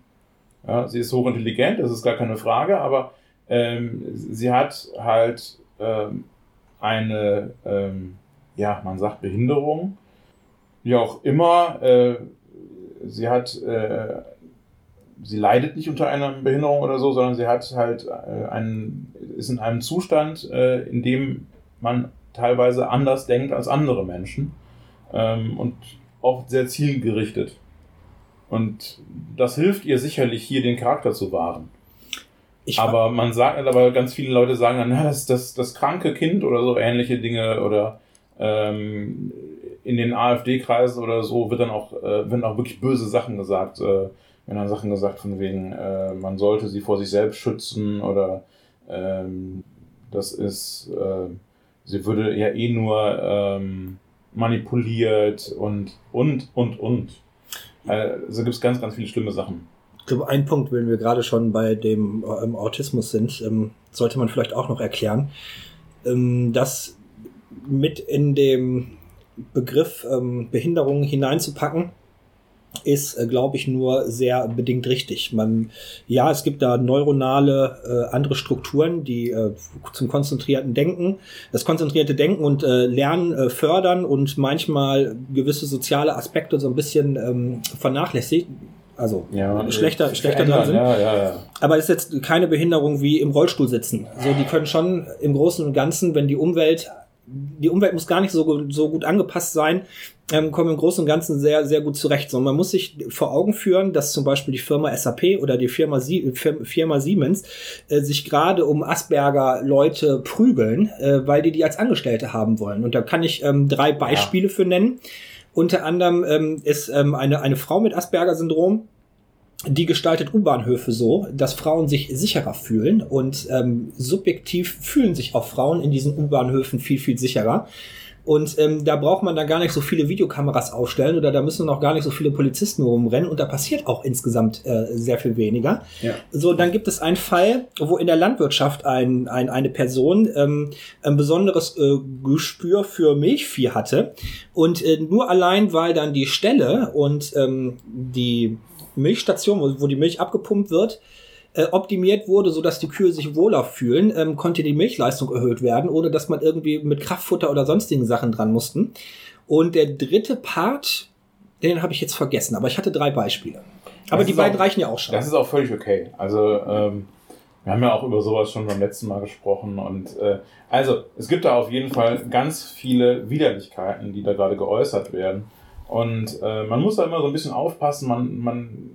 Ja, sie ist hochintelligent, das ist gar keine Frage, aber ähm, sie hat halt ähm, eine, ähm, ja, man sagt Behinderung, wie auch immer. Äh, sie hat, äh, sie leidet nicht unter einer Behinderung oder so, sondern sie hat halt äh, einen, ist in einem Zustand, äh, in dem man teilweise anders denkt als andere Menschen ähm, und oft sehr zielgerichtet. Und das hilft ihr sicherlich hier den Charakter zu wahren. Ich Aber man sagt, aber ganz viele Leute sagen dann, na, das, das, das kranke Kind oder so ähnliche Dinge oder ähm, in den AfD-Kreisen oder so wird dann auch, äh, werden auch wirklich böse Sachen gesagt. Äh, werden dann Sachen gesagt von wegen, äh, man sollte sie vor sich selbst schützen oder ähm, das ist, äh, sie würde ja eh nur ähm, manipuliert und, und, und, und. Also gibt es ganz, ganz viele schlimme Sachen. Ich glaube, ein Punkt, wenn wir gerade schon bei dem ähm, Autismus sind, ähm, sollte man vielleicht auch noch erklären, ähm, dass mit in dem Begriff ähm, Behinderung hineinzupacken, ist, äh, glaube ich, nur sehr bedingt richtig. Man, ja, es gibt da neuronale äh, andere Strukturen, die äh, zum konzentrierten Denken, das konzentrierte Denken und äh, Lernen äh, fördern und manchmal gewisse soziale Aspekte so ein bisschen ähm, vernachlässigt. Also Ja, schlechter, äh, schlechter dran verändern, sind. Ja, ja, ja. Aber es ist jetzt keine Behinderung wie im Rollstuhl sitzen. So, die können schon im Großen und Ganzen, wenn die Umwelt, die Umwelt muss gar nicht so, so gut angepasst sein, ähm, kommen im Großen und Ganzen sehr, sehr gut zurecht. So, man muss sich vor Augen führen, dass zum Beispiel die Firma SAP oder die Firma, Sie Fir- Firma Siemens äh, sich gerade um Asperger-Leute prügeln, äh, weil die die als Angestellte haben wollen. Und da kann ich ähm, drei Beispiele für nennen. Unter anderem ähm, ist ähm, eine, eine Frau mit Asperger-Syndrom, die gestaltet U-Bahnhöfe so, dass Frauen sich sicherer fühlen und ähm, subjektiv fühlen sich auch Frauen in diesen U-Bahnhöfen viel, viel sicherer. Und ähm, da braucht man dann gar nicht so viele Videokameras aufstellen oder da müssen noch gar nicht so viele Polizisten rumrennen und da passiert auch insgesamt äh, sehr viel weniger. Ja. So, dann gibt es einen Fall, wo in der Landwirtschaft ein, ein, eine Person ähm, ein besonderes äh, Gespür für Milchvieh hatte und äh, nur allein, weil dann die Stelle und ähm, die Milchstation, wo, wo die Milch abgepumpt wird, äh, optimiert wurde, sodass die Kühe sich wohler fühlen, ähm, konnte die Milchleistung erhöht werden, ohne dass man irgendwie mit Kraftfutter oder sonstigen Sachen dran mussten. Und der dritte Part, den habe ich jetzt vergessen, aber ich hatte drei Beispiele. Aber Das die beiden auch- reichen ja auch schon. Das ist auch völlig okay. Also, ähm, wir haben ja auch über sowas schon beim letzten Mal gesprochen. Und äh, also, es gibt da auf jeden Fall ganz viele Widerlichkeiten, die da gerade geäußert werden. Und äh, man muss da immer so ein bisschen aufpassen. Man, man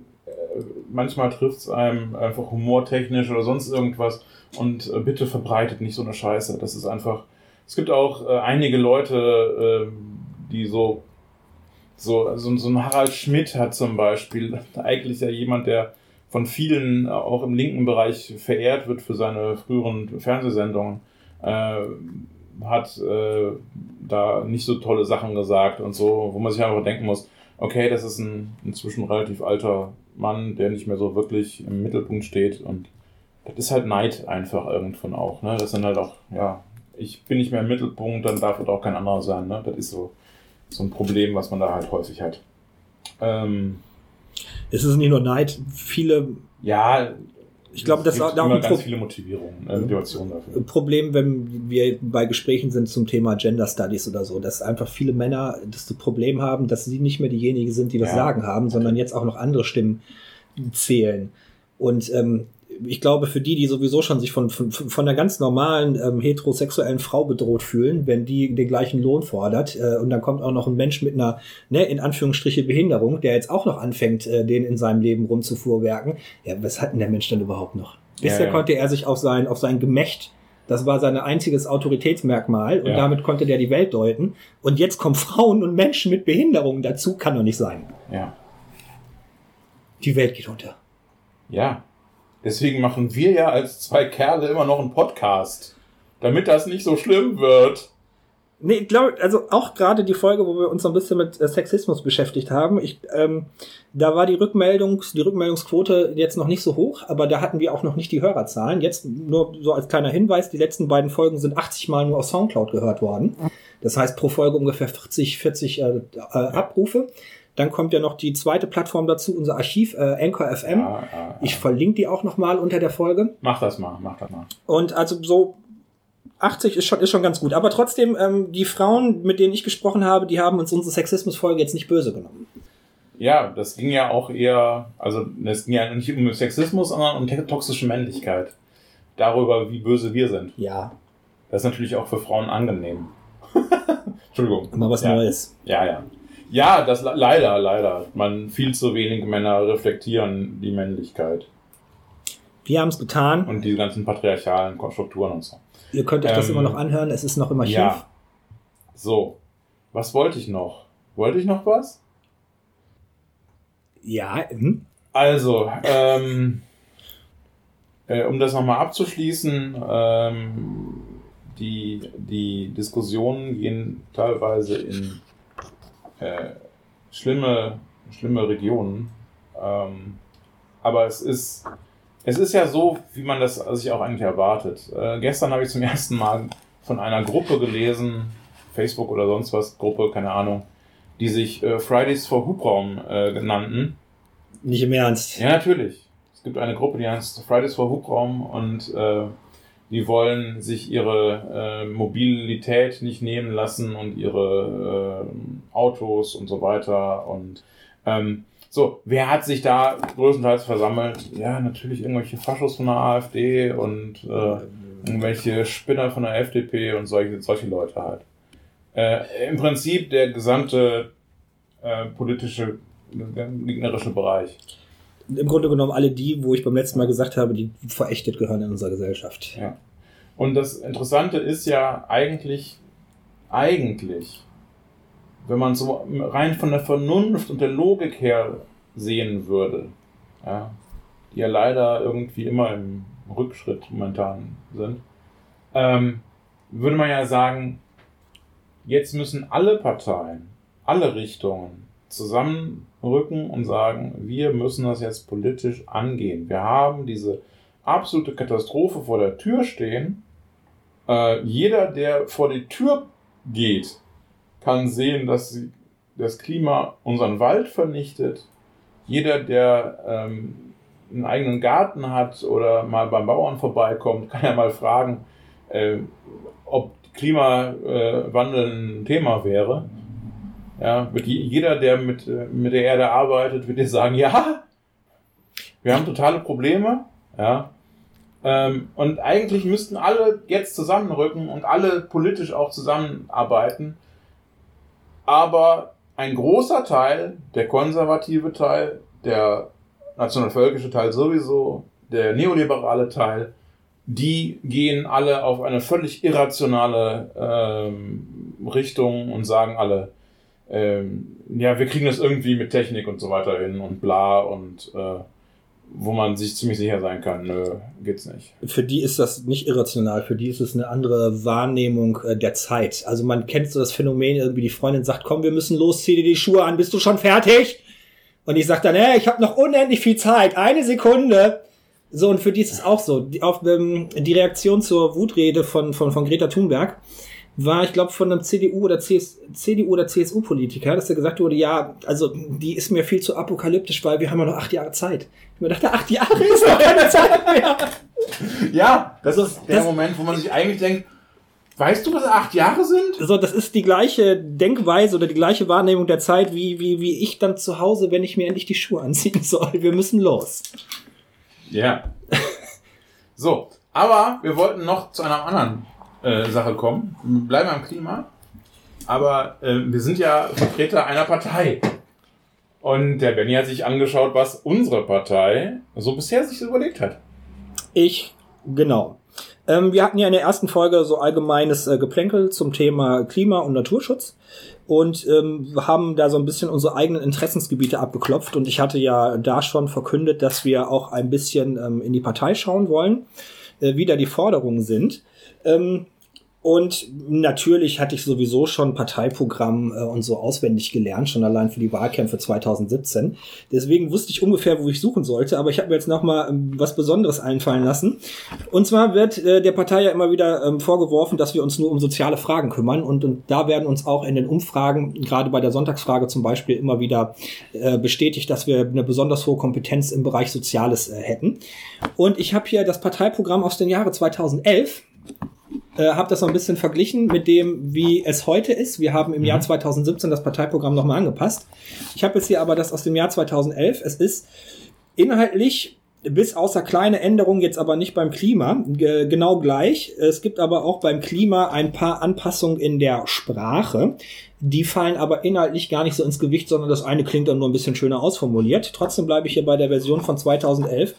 manchmal trifft es einem einfach humortechnisch oder sonst irgendwas. Und äh, bitte verbreitet nicht so eine Scheiße. Das ist einfach. Es gibt auch äh, einige Leute, äh, die so so, so, so ein Harald Schmidt hat zum Beispiel, eigentlich ja jemand, der von vielen äh, auch im linken Bereich verehrt wird für seine früheren Fernsehsendungen, äh, hat äh, da nicht so tolle Sachen gesagt und so, wo man sich einfach denken muss, okay, das ist ein inzwischen relativ alter Mann, der nicht mehr so wirklich im Mittelpunkt steht und das ist halt Neid einfach irgendwann auch, ne? Das sind halt auch, ja, ich bin nicht mehr im Mittelpunkt, dann darf es auch kein anderer sein, ne? Das ist so, so ein Problem, was man da halt häufig hat. Ähm, Es ist nicht nur Neid, viele ja, Ich glaube, das ist gibt auch immer ganz Pro- viele Motivierungen, äh, Motivationen dafür. Problem, wenn wir bei Gesprächen sind zum Thema Gender Studies oder so, dass einfach viele Männer das Problem haben, dass sie nicht mehr diejenigen sind, die das Ja. Sagen haben, sondern jetzt auch noch andere Stimmen zählen. Und ähm, ich glaube, für die, die sowieso schon sich von, von, von einer ganz normalen ähm, heterosexuellen Frau bedroht fühlen, wenn die den gleichen Lohn fordert, äh, und dann kommt auch noch ein Mensch mit einer, ne, in Anführungsstriche Behinderung, der jetzt auch noch anfängt, äh, den in seinem Leben rumzufuhrwerken, ja, was hat denn der Mensch denn überhaupt noch? Bisher Ja, ja. konnte er sich auf sein, auf sein Gemächt das war sein einziges Autoritätsmerkmal und Ja. damit konnte der die Welt deuten. Und jetzt kommen Frauen und Menschen mit Behinderungen dazu, kann doch nicht sein. Ja. Die Welt geht unter. Ja. Deswegen machen wir ja als zwei Kerle immer noch einen Podcast. Damit das nicht so schlimm wird. Nee, ich glaube, also auch gerade die Folge, wo wir uns so ein bisschen mit äh, Sexismus beschäftigt haben, ich, ähm, da war die Rückmeldung, die Rückmeldungsquote jetzt noch nicht so hoch, aber da hatten wir auch noch nicht die Hörerzahlen. Jetzt nur so als kleiner Hinweis, die letzten beiden Folgen sind 80 Mal nur auf Soundcloud gehört worden. Das heißt pro Folge ungefähr 40, 40 äh, äh, Abrufe. Dann kommt ja noch die zweite Plattform dazu, unser Archiv, äh, Anchor FM. Ja, ja, ja. Ich verlinke die auch noch mal unter der Folge. Mach das mal, mach das mal. Und also so 80 ist schon, ist schon ganz gut. Aber trotzdem, ähm, die Frauen, mit denen ich gesprochen habe, die haben uns unsere Sexismusfolge jetzt nicht böse genommen. Ja, das ging ja auch eher, also es ging ja nicht um Sexismus, sondern um toxische Männlichkeit. Darüber, wie böse wir sind. Ja, Das ist natürlich auch für Frauen angenehm. Entschuldigung. mal was ja. Neues. Ja, ja. Ja, das le- leider, leider. Man viel zu wenig Männer reflektieren die Männlichkeit Wir haben es getan. und diese ganzen patriarchalen Strukturen und so. Ihr könnt euch das Ähm, immer noch anhören. Es ist noch im Archiv. Ja. So. Was wollte ich noch? Wollte ich noch was? Ja, hm? Also, ähm, äh, um das nochmal abzuschließen, ähm, die, die Diskussionen gehen teilweise in äh, schlimme, schlimme Regionen. Ähm, aber es ist, es ist ja so, wie man das sich auch eigentlich erwartet. Äh, gestern habe ich zum ersten Mal von einer Gruppe gelesen, Facebook oder sonst was, Gruppe, keine Ahnung, die sich äh, Fridays for Hubraum äh, genannten. Nicht im Ernst. Ja, natürlich. Es gibt eine Gruppe, die heißt Fridays for Hubraum und äh, die wollen sich ihre äh, Mobilität nicht nehmen lassen und ihre äh, Autos und so weiter. Und ähm, so, wer hat sich da größtenteils versammelt? Ja, natürlich irgendwelche Faschos von der AfD und äh, irgendwelche Spinner von der FDP und solche, solche Leute halt. Äh, Im Prinzip der gesamte äh, politische, gegnerische Bereich im Grunde genommen alle die, wo ich beim letzten Mal gesagt habe, die verächtet gehören in unserer Gesellschaft. Ja. Und das Interessante ist ja eigentlich, eigentlich, wenn man so rein von der Vernunft und der Logik her sehen würde, ja, die ja leider irgendwie immer im Rückschritt momentan sind, ähm, würde man ja sagen, jetzt müssen alle Parteien, alle Richtungen zusammenrücken und sagen, wir müssen das jetzt politisch angehen. Wir haben diese absolute Katastrophe vor der Tür stehen. Äh, jeder, der vor die Tür geht, kann sehen, dass das Klima unseren Wald vernichtet. Jeder, der ähm, einen eigenen Garten hat oder mal beim Bauern vorbeikommt, kann ja mal fragen, äh, ob Klimawandel ein Thema wäre. Ja, wird jeder, der mit, äh, mit der Erde arbeitet, wird dir sagen, ja, wir haben totale Probleme. Ja. Ähm, und eigentlich müssten alle jetzt zusammenrücken und alle politisch auch zusammenarbeiten. Aber ein großer Teil, der konservative Teil, der nationalvölkische Teil sowieso, der neoliberale Teil, die gehen alle auf eine völlig irrationale ähm, Richtung und sagen alle, ähm, ja, wir kriegen das irgendwie mit Technik und so weiter hin und bla und äh, wo man sich ziemlich sicher sein kann, nö, geht's nicht. Für die ist das nicht irrational, für die ist es eine andere Wahrnehmung äh, der Zeit. Also man kennt so das Phänomen, irgendwie die Freundin sagt, komm, wir müssen los, zieh dir die Schuhe an, bist du schon fertig? Und ich sag dann, äh, ich habe noch unendlich viel Zeit, eine Sekunde. So, und für die ist es auch so. Die, auf, ähm, die Reaktion zur Wutrede von, von, von Greta Thunberg war, ich glaube, von einem CDU oder CS, CDU oder CSU-Politiker, dass da gesagt wurde, ja, also die ist mir viel zu apokalyptisch, weil wir haben ja noch acht Jahre Zeit. Ich mir dachte, acht Jahre ist noch keine Zeit mehr. Ja, das ist der das, Moment, wo man sich eigentlich denkt, weißt du, was acht Jahre sind? So, das ist die gleiche Denkweise oder die gleiche Wahrnehmung der Zeit, wie, wie, wie ich dann zu Hause, wenn ich mir endlich die Schuhe anziehen soll. Wir müssen los. Ja. so, aber wir wollten noch zu einer anderen äh, Sache kommen. Wir bleiben am Klima. Aber äh, wir sind ja Vertreter einer Partei. Und der Benny hat sich angeschaut, was unsere Partei so bisher sich überlegt hat. Ich, genau. Ähm, wir hatten ja in der ersten Folge so allgemeines äh, Geplänkel zum Thema Klima- und Naturschutz und ähm, haben da so ein bisschen unsere eigenen Interessensgebiete abgeklopft. Und ich hatte ja da schon verkündet, dass wir auch ein bisschen ähm, in die Partei schauen wollen, äh, wie da die Forderungen sind. Ähm, und natürlich hatte ich sowieso schon Parteiprogramm äh, und so auswendig gelernt, schon allein für die Wahlkämpfe 2017. Deswegen wusste ich ungefähr, wo ich suchen sollte, aber ich habe mir jetzt nochmal ähm, was Besonderes einfallen lassen. Und zwar wird äh, der Partei ja immer wieder ähm, vorgeworfen, dass wir uns nur um soziale Fragen kümmern. Und, und da werden uns auch in den Umfragen, gerade bei der Sonntagsfrage zum Beispiel, immer wieder äh, bestätigt, dass wir eine besonders hohe Kompetenz im Bereich Soziales äh, hätten. Und ich habe hier das Parteiprogramm aus dem Jahre 2011 äh, habe das noch ein bisschen verglichen mit dem, wie es heute ist. Wir haben im mhm. Jahr 2017 das Parteiprogramm nochmal angepasst. Ich habe jetzt hier aber das aus dem Jahr 2011. Es ist inhaltlich bis außer kleine Änderungen jetzt aber nicht beim Klima, genau gleich. Es gibt aber auch beim Klima ein paar Anpassungen in der Sprache. Die fallen aber inhaltlich gar nicht so ins Gewicht, sondern das eine klingt dann nur ein bisschen schöner ausformuliert. Trotzdem bleibe ich hier bei der Version von 2011,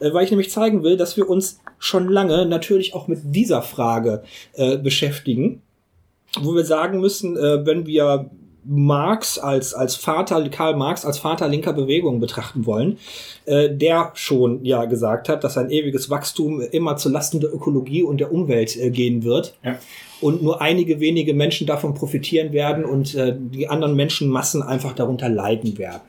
äh, weil ich nämlich zeigen will, dass wir uns schon lange natürlich auch mit dieser Frage äh, beschäftigen, wo wir sagen müssen, äh, wenn wir Marx als, als Vater, Karl Marx als Vater linker Bewegung betrachten wollen, äh, der schon ja gesagt hat, dass ein ewiges Wachstum immer zu Lasten der Ökologie und der Umwelt äh, gehen wird. Ja. Und nur einige wenige Menschen davon profitieren werden und äh, die anderen Menschenmassen einfach darunter leiden werden.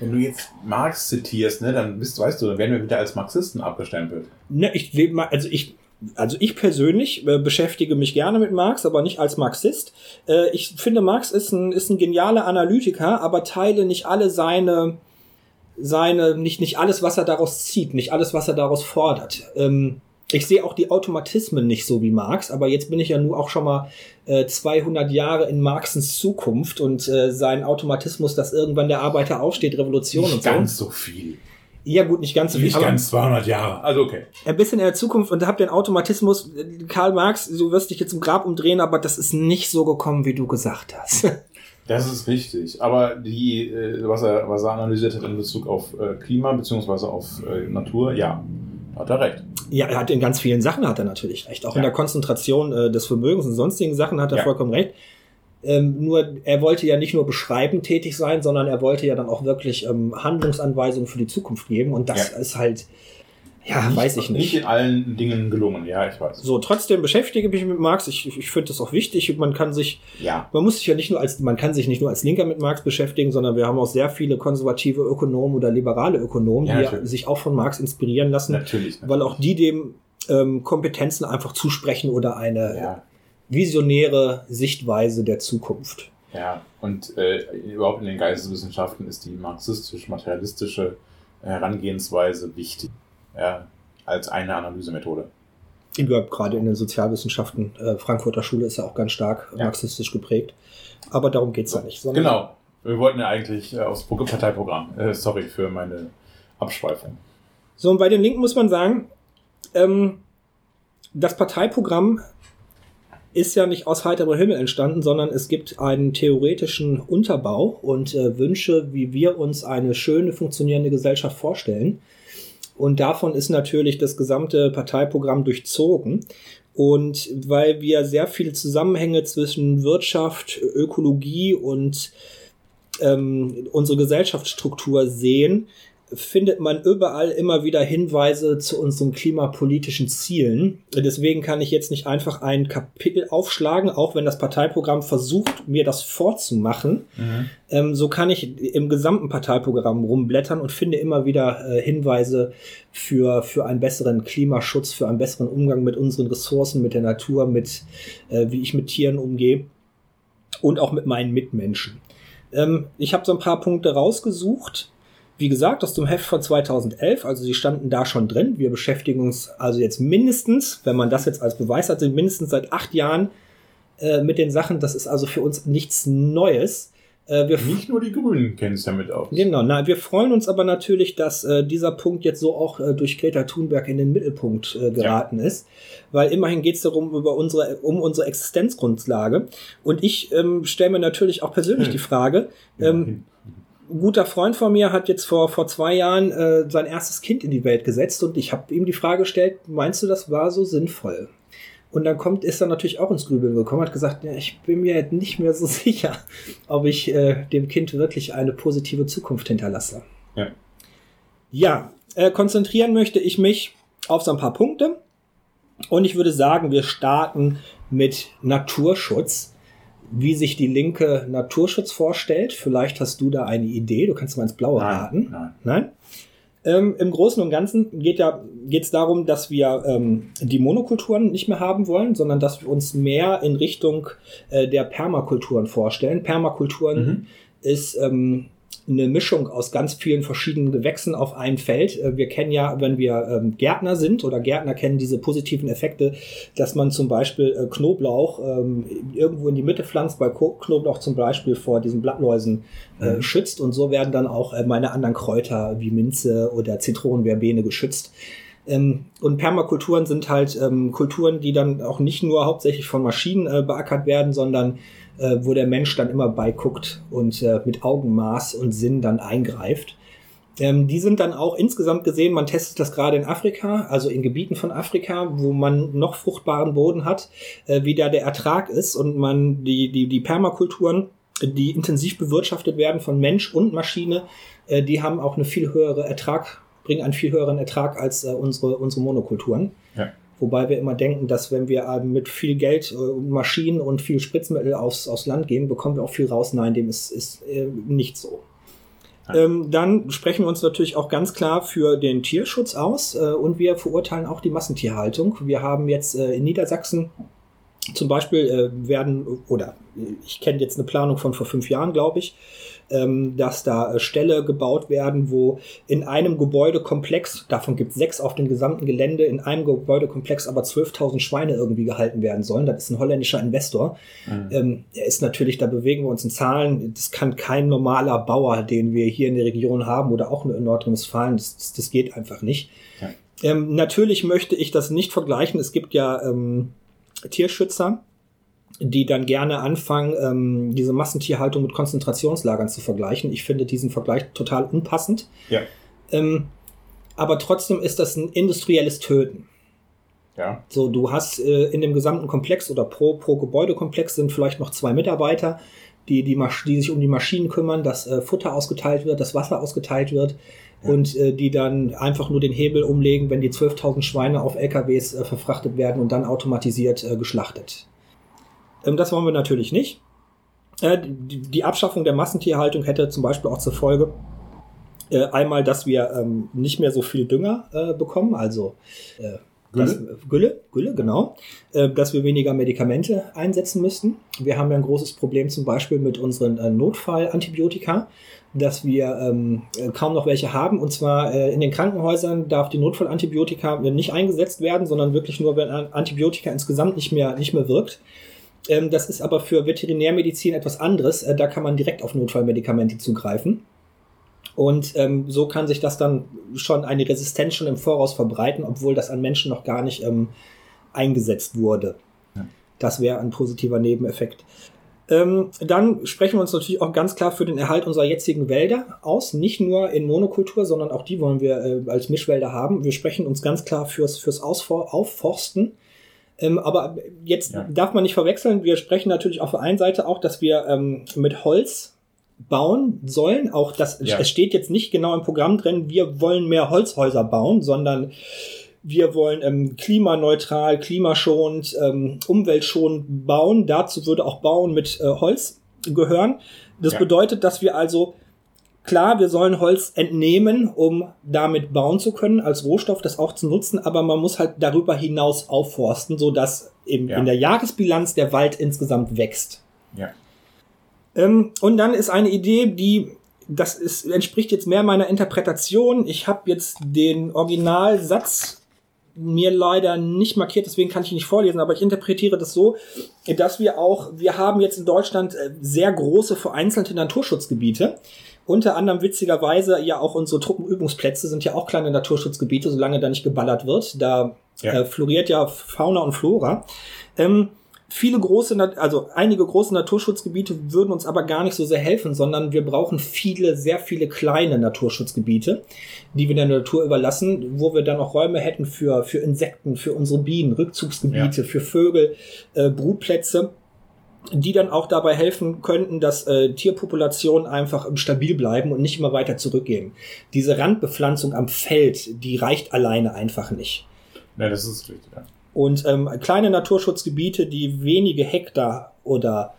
Wenn du jetzt Marx zitierst, ne, dann bist, weißt du, dann werden wir wieder als Marxisten abgestempelt. Ne, ich mal, also ich, also ich persönlich äh, beschäftige mich gerne mit Marx, aber nicht als Marxist. Äh, ich finde, Marx ist ein, ist ein genialer Analytiker, aber teile nicht alle seine, seine, nicht, nicht alles, was er daraus zieht, nicht alles, was er daraus fordert. Ähm, ich sehe auch die Automatismen nicht so wie Marx, aber jetzt bin ich ja nur auch schon mal äh, 200 Jahre in Marxens Zukunft und äh, sein Automatismus, dass irgendwann der Arbeiter aufsteht, Revolution Nicht und so. ganz so viel. Ja gut, nicht ganz so viel, Nicht ganz 200 Jahre. Also okay. ein bisschen in der Zukunft und hab den Automatismus, äh, Karl Marx, du wirst dich jetzt im Grab umdrehen, aber das ist nicht so gekommen, wie du gesagt hast. Das ist richtig. Aber die, äh, was er, was er analysiert hat in Bezug auf äh, Klima beziehungsweise auf äh, Natur, ja, hat er recht. Ja, er hat in ganz vielen Sachen hat er natürlich recht. Auch in Ja. der Konzentration äh, des Vermögens und sonstigen Sachen hat er Ja. vollkommen recht. Ähm, nur er wollte ja nicht nur beschreibend tätig sein, sondern er wollte ja dann auch wirklich ähm, Handlungsanweisungen für die Zukunft geben. Und das Ja. ist halt, ja, weiß ich nicht. Nicht in allen Dingen gelungen, ja, ich weiß. So, trotzdem beschäftige ich mich mit Marx. Ich, ich finde das auch wichtig. Man kann sich, Ja. man muss sich ja nicht nur als, man kann sich nicht nur als Linker mit Marx beschäftigen, sondern wir haben auch sehr viele konservative Ökonomen oder liberale Ökonomen, Ja, die natürlich. sich auch von Marx inspirieren lassen, Natürlich. weil auch die dem ähm, Kompetenzen einfach zusprechen oder eine Ja, visionäre Sichtweise der Zukunft. ja. Und äh, überhaupt in den Geisteswissenschaften ist die marxistisch-materialistische Herangehensweise wichtig. Ja, als eine Analysemethode. Glaube, gerade in den Sozialwissenschaften, äh, Frankfurter Schule ist ja auch ganz stark Ja. marxistisch geprägt. Aber darum geht's ja nicht. Genau. Wir wollten ja eigentlich äh, aufs Pro- Parteiprogramm. Äh, sorry für meine Abschweifung. So, und bei den Linken muss man sagen, ähm, das Parteiprogramm ist ja nicht aus heiterem Himmel entstanden, sondern es gibt einen theoretischen Unterbau und äh, Wünsche, wie wir uns eine schöne, funktionierende Gesellschaft vorstellen. Und davon ist natürlich das gesamte Parteiprogramm durchzogen. Und weil wir sehr viele Zusammenhänge zwischen Wirtschaft, Ökologie und ähm, unsere Gesellschaftsstruktur sehen, findet man überall immer wieder Hinweise zu unseren klimapolitischen Zielen. Deswegen kann ich jetzt nicht einfach ein Kapitel aufschlagen, auch wenn das Parteiprogramm versucht, mir das vorzumachen. Ähm, so kann ich im gesamten Parteiprogramm rumblättern und finde immer wieder äh, Hinweise für, für einen besseren Klimaschutz, für einen besseren Umgang mit unseren Ressourcen, mit der Natur, mit äh, wie ich mit Tieren umgehe und auch mit meinen Mitmenschen. Ähm, ich habe so ein paar Punkte rausgesucht. Wie gesagt, aus dem Heft von 2011, also sie standen da schon drin. Wir beschäftigen uns also jetzt mindestens, wenn man das jetzt als Beweis hat, sind mindestens seit acht Jahren äh, mit den Sachen. Das ist also für uns nichts Neues. Äh, wir Nicht nur die Grünen kennen es damit aus. Genau, na, wir freuen uns aber natürlich, dass äh, dieser Punkt jetzt so auch äh, durch Greta Thunberg in den Mittelpunkt äh, geraten ist, weil immerhin geht es darum über unsere um unsere Existenzgrundlage und ich ähm, stelle mir natürlich auch persönlich Hm. die Frage. Ähm, guter Freund von mir hat jetzt vor vor zwei Jahren äh, sein erstes Kind in die Welt gesetzt und ich habe ihm die Frage gestellt: Meinst du, das war so sinnvoll? Und dann kommt, ist er natürlich auch ins Grübeln gekommen, hat gesagt, ja, ich bin mir jetzt nicht mehr so sicher, ob ich äh, dem Kind wirklich eine positive Zukunft hinterlasse. Ja. Ja, äh, konzentrieren möchte ich mich auf so ein paar Punkte. Und ich würde sagen, wir starten mit Naturschutz. Wie sich die Linke Naturschutz vorstellt. Vielleicht hast du da eine Idee. Du kannst mal ins Blaue raten. Nein, nein. Nein? Ähm, Im Großen und Ganzen geht ja geht's darum, dass wir ähm, die Monokulturen nicht mehr haben wollen, sondern dass wir uns mehr in Richtung äh, der Permakulturen vorstellen. Permakulturen Mhm. ist ähm, eine Mischung aus ganz vielen verschiedenen Gewächsen auf einem Feld. Äh, Wir kennen ja, wenn wir ähm, Gärtner sind oder Gärtner kennen diese positiven Effekte, dass man zum Beispiel äh, Knoblauch ähm, irgendwo in die Mitte pflanzt, weil Knoblauch zum Beispiel vor diesen Blattläusen äh, Mhm. schützt und so werden dann auch meine anderen Kräuter wie Minze oder Zitronenverbene geschützt. Ähm, und Permakulturen sind halt ähm, Kulturen, die dann auch nicht nur hauptsächlich von Maschinen äh, beackert werden, sondern äh, wo der Mensch dann immer beiguckt und äh, mit Augenmaß und Sinn dann eingreift. Ähm, die sind dann auch insgesamt gesehen, man testet das gerade in Afrika, also in Gebieten von Afrika, wo man noch fruchtbaren Boden hat, äh, wie da der Ertrag ist und man die, die, die Permakulturen die intensiv bewirtschaftet werden von Mensch und Maschine, äh, die haben auch eine viel höhere Ertrag, bringen einen viel höheren Ertrag als äh, unsere, unsere Monokulturen. Wobei wir immer denken, dass wenn wir äh, mit viel Geld, äh, Maschinen und viel Spritzmittel aufs, aufs Land gehen, bekommen wir auch viel raus. Nein, dem ist, ist äh, nicht so. Ähm, dann sprechen wir uns natürlich auch ganz klar für den Tierschutz aus äh, und wir verurteilen auch die Massentierhaltung. Wir haben jetzt äh, in Niedersachsen zum Beispiel äh, werden, oder ich kenne jetzt eine Planung von vor fünf Jahren, glaube ich, ähm, dass da äh, Ställe gebaut werden, wo in einem Gebäudekomplex, davon gibt es sechs auf dem gesamten Gelände, in einem Gebäudekomplex aber 12.000 Schweine irgendwie gehalten werden sollen. Das ist ein holländischer Investor. Mhm. Ähm, er ist natürlich, da bewegen wir uns in Zahlen, das kann kein normaler Bauer, den wir hier in der Region haben oder auch nur in Nordrhein-Westfalen, das, das, das, geht einfach nicht. Ja. Ähm, natürlich möchte ich das nicht vergleichen. Es gibt ja ähm, Tierschützer, die dann gerne anfangen, ähm, diese Massentierhaltung mit Konzentrationslagern zu vergleichen. Ich finde diesen Vergleich total unpassend. Ja. Ähm, aber trotzdem ist das ein industrielles Töten. Ja. So, du hast äh, in dem gesamten Komplex oder pro, pro Gebäudekomplex sind vielleicht noch zwei Mitarbeiter, die, die, die sich um die Maschinen kümmern, dass äh, Futter ausgeteilt wird, dass Wasser ausgeteilt wird ja. und äh, die dann einfach nur den Hebel umlegen, wenn die 12.000 Schweine auf LKWs äh, verfrachtet werden und dann automatisiert äh, geschlachtet. Ähm, das wollen wir natürlich nicht. Äh, die Abschaffung der Massentierhaltung hätte zum Beispiel auch zur Folge, äh, einmal, dass wir ähm, nicht mehr so viel Dünger äh, bekommen, also Gülle? Das, Gülle, Gülle, genau. dass wir weniger Medikamente einsetzen müssten. Wir haben ja ein großes Problem zum Beispiel mit unseren Notfallantibiotika, dass wir ähm, kaum noch welche haben. Und zwar äh, in den Krankenhäusern darf die Notfallantibiotika nicht eingesetzt werden, sondern wirklich nur, wenn Antibiotika insgesamt nicht mehr, nicht mehr wirkt. Ähm, das ist aber für Veterinärmedizin etwas anderes. Äh, da kann man direkt auf Notfallmedikamente zugreifen. Und ähm, so kann sich das dann schon eine Resistenz schon im Voraus verbreiten, obwohl das an Menschen noch gar nicht ähm, eingesetzt wurde. Ja. Das wäre ein positiver Nebeneffekt. Ähm, dann sprechen wir uns natürlich auch ganz klar für den Erhalt unserer jetzigen Wälder aus. Nicht nur in Monokultur, sondern auch die wollen wir äh, als Mischwälder haben. Wir sprechen uns ganz klar fürs, fürs Ausfor Aufforsten. Ähm, aber jetzt ja. darf man nicht verwechseln. Wir sprechen natürlich auf der einen Seite auch, dass wir ähm, mit Holz bauen sollen. Auch das, ja. es steht jetzt nicht genau im Programm drin, wir wollen mehr Holzhäuser bauen, sondern wir wollen ähm, klimaneutral, klimaschonend, ähm, umweltschonend bauen. Dazu würde auch Bauen mit äh, Holz gehören. Das ja. bedeutet, dass wir also Klar, wir sollen Holz entnehmen, um damit bauen zu können, als Rohstoff das auch zu nutzen, aber man muss halt darüber hinaus aufforsten, so dass eben ja. in der Jahresbilanz der Wald insgesamt wächst. Ja. Ähm, und dann ist eine Idee, die das ist, entspricht jetzt mehr meiner Interpretation. Ich habe jetzt den Originalsatz mir leider nicht markiert, deswegen kann ich ihn nicht vorlesen, aber ich interpretiere das so, dass wir auch, wir haben jetzt in Deutschland äh, sehr große vereinzelte Naturschutzgebiete. Unter anderem witzigerweise ja auch unsere Truppenübungsplätze sind ja auch kleine Naturschutzgebiete, solange da nicht geballert wird. Da ja. Äh, floriert ja Fauna und Flora. Ähm, viele große, also einige große Naturschutzgebiete würden uns aber gar nicht so sehr helfen, sondern wir brauchen viele, sehr viele kleine Naturschutzgebiete, die wir der Natur überlassen, wo wir dann auch Räume hätten für, für Insekten, für unsere Bienen, Rückzugsgebiete, ja. für Vögel, äh, Brutplätze die dann auch dabei helfen könnten, dass äh, Tierpopulationen einfach stabil bleiben und nicht immer weiter zurückgehen. Diese Randbepflanzung am Feld, die reicht alleine einfach nicht. Ja, das ist richtig. Ja. Und ähm, kleine Naturschutzgebiete, die wenige Hektar oder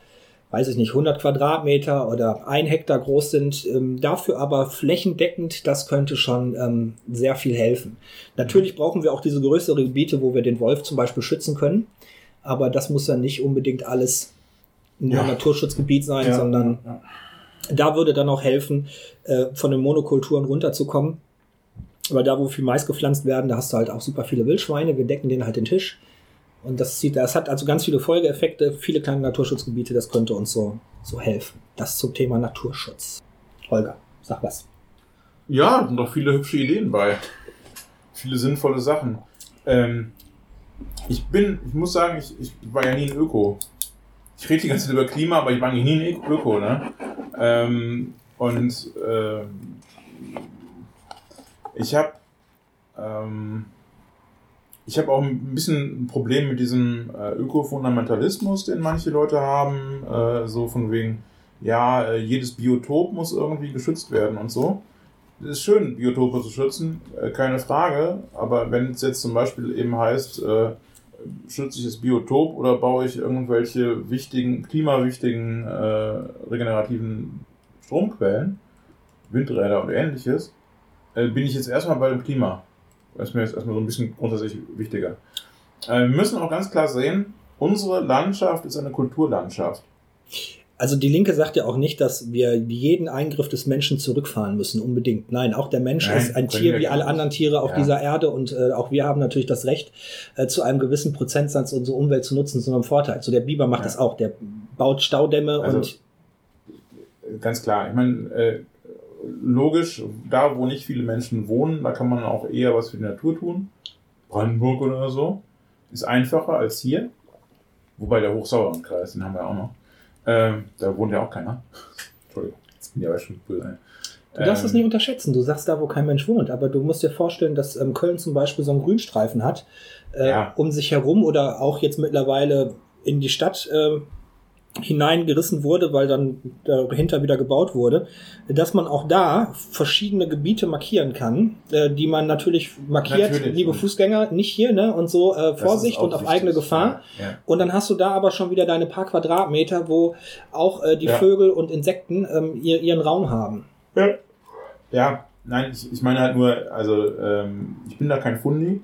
weiß ich nicht, 100 Quadratmeter oder ein Hektar groß sind, ähm, dafür aber flächendeckend, das könnte schon ähm, sehr viel helfen. Natürlich brauchen wir auch diese größeren Gebiete, wo wir den Wolf zum Beispiel schützen können, aber das muss ja nicht unbedingt alles nur ja. Naturschutzgebiet sein, ja. sondern ja. da würde dann auch helfen, äh, von den Monokulturen runterzukommen. Aber da, wo viel Mais gepflanzt werden, da hast du halt auch super viele Wildschweine. Wir decken denen halt den Tisch. Und das sieht, das hat also ganz viele Folgeeffekte, viele kleine Naturschutzgebiete, das könnte uns so, so helfen. Das zum Thema Naturschutz. Holger, sag was. Ja, sind doch viele hübsche Ideen bei. Viele sinnvolle Sachen. Ähm, ich bin, ich muss sagen, ich, ich war ja nie ein Öko ich rede die ganze Zeit über Klima, aber ich war nie ein Öko, ne? Ähm, und äh, ich habe ähm, ich habe auch ein bisschen ein Problem mit diesem äh, Ökofundamentalismus, den manche Leute haben, äh, so von wegen, ja, äh, jedes Biotop muss irgendwie geschützt werden und so. Es ist schön, Biotope zu schützen, äh, keine Frage. Aber wenn es jetzt zum Beispiel eben heißt, äh, schütze ich das Biotop oder baue ich irgendwelche wichtigen, klimawichtigen, äh, regenerativen Stromquellen, Windräder und ähnliches, äh, bin ich jetzt erstmal bei dem Klima. Das ist mir jetzt erstmal so ein bisschen grundsätzlich wichtiger. Äh, wir müssen auch ganz klar sehen, unsere Landschaft ist eine Kulturlandschaft. Also die Linke sagt ja auch nicht, dass wir jeden Eingriff des Menschen zurückfahren müssen, unbedingt. Nein, auch der Mensch Nein, ist ein Tier wie alle anderen Tiere auf Ja. dieser Erde und äh, auch wir haben natürlich das Recht, äh, zu einem gewissen Prozentsatz unsere Umwelt zu nutzen, zu einem Vorteil. So der Biber macht Ja. das auch, der baut Staudämme Also, und Ganz klar. Ich meine, äh, logisch, da wo nicht viele Menschen wohnen, da kann man auch eher was für die Natur tun. Brandenburg oder so. Ist einfacher als hier. Wobei der Hochsauerlandkreis, den haben wir auch noch. Ähm, da wohnt ja auch keiner. Entschuldigung, jetzt bin ich aber schon böse. Du darfst es Ähm, nicht unterschätzen. Du sagst da, wo kein Mensch wohnt. Aber du musst dir vorstellen, dass ähm, Köln zum Beispiel so einen Grünstreifen hat, äh, Ja. um sich herum oder auch jetzt mittlerweile in die Stadt äh, hineingerissen wurde, weil dann dahinter wieder gebaut wurde, dass man auch da verschiedene Gebiete markieren kann, äh, die man natürlich markiert, Natürlich. liebe Fußgänger, nicht hier, ne? Und so äh, Vorsicht und auf wichtig. eigene Gefahr. Ja, ja. Und dann hast du da aber schon wieder deine paar Quadratmeter, wo auch äh, die Ja. Vögel und Insekten ähm, ihr, ihren Raum haben. Ja, nein, ich, ich meine halt nur, also ähm, ich bin da kein Fundi,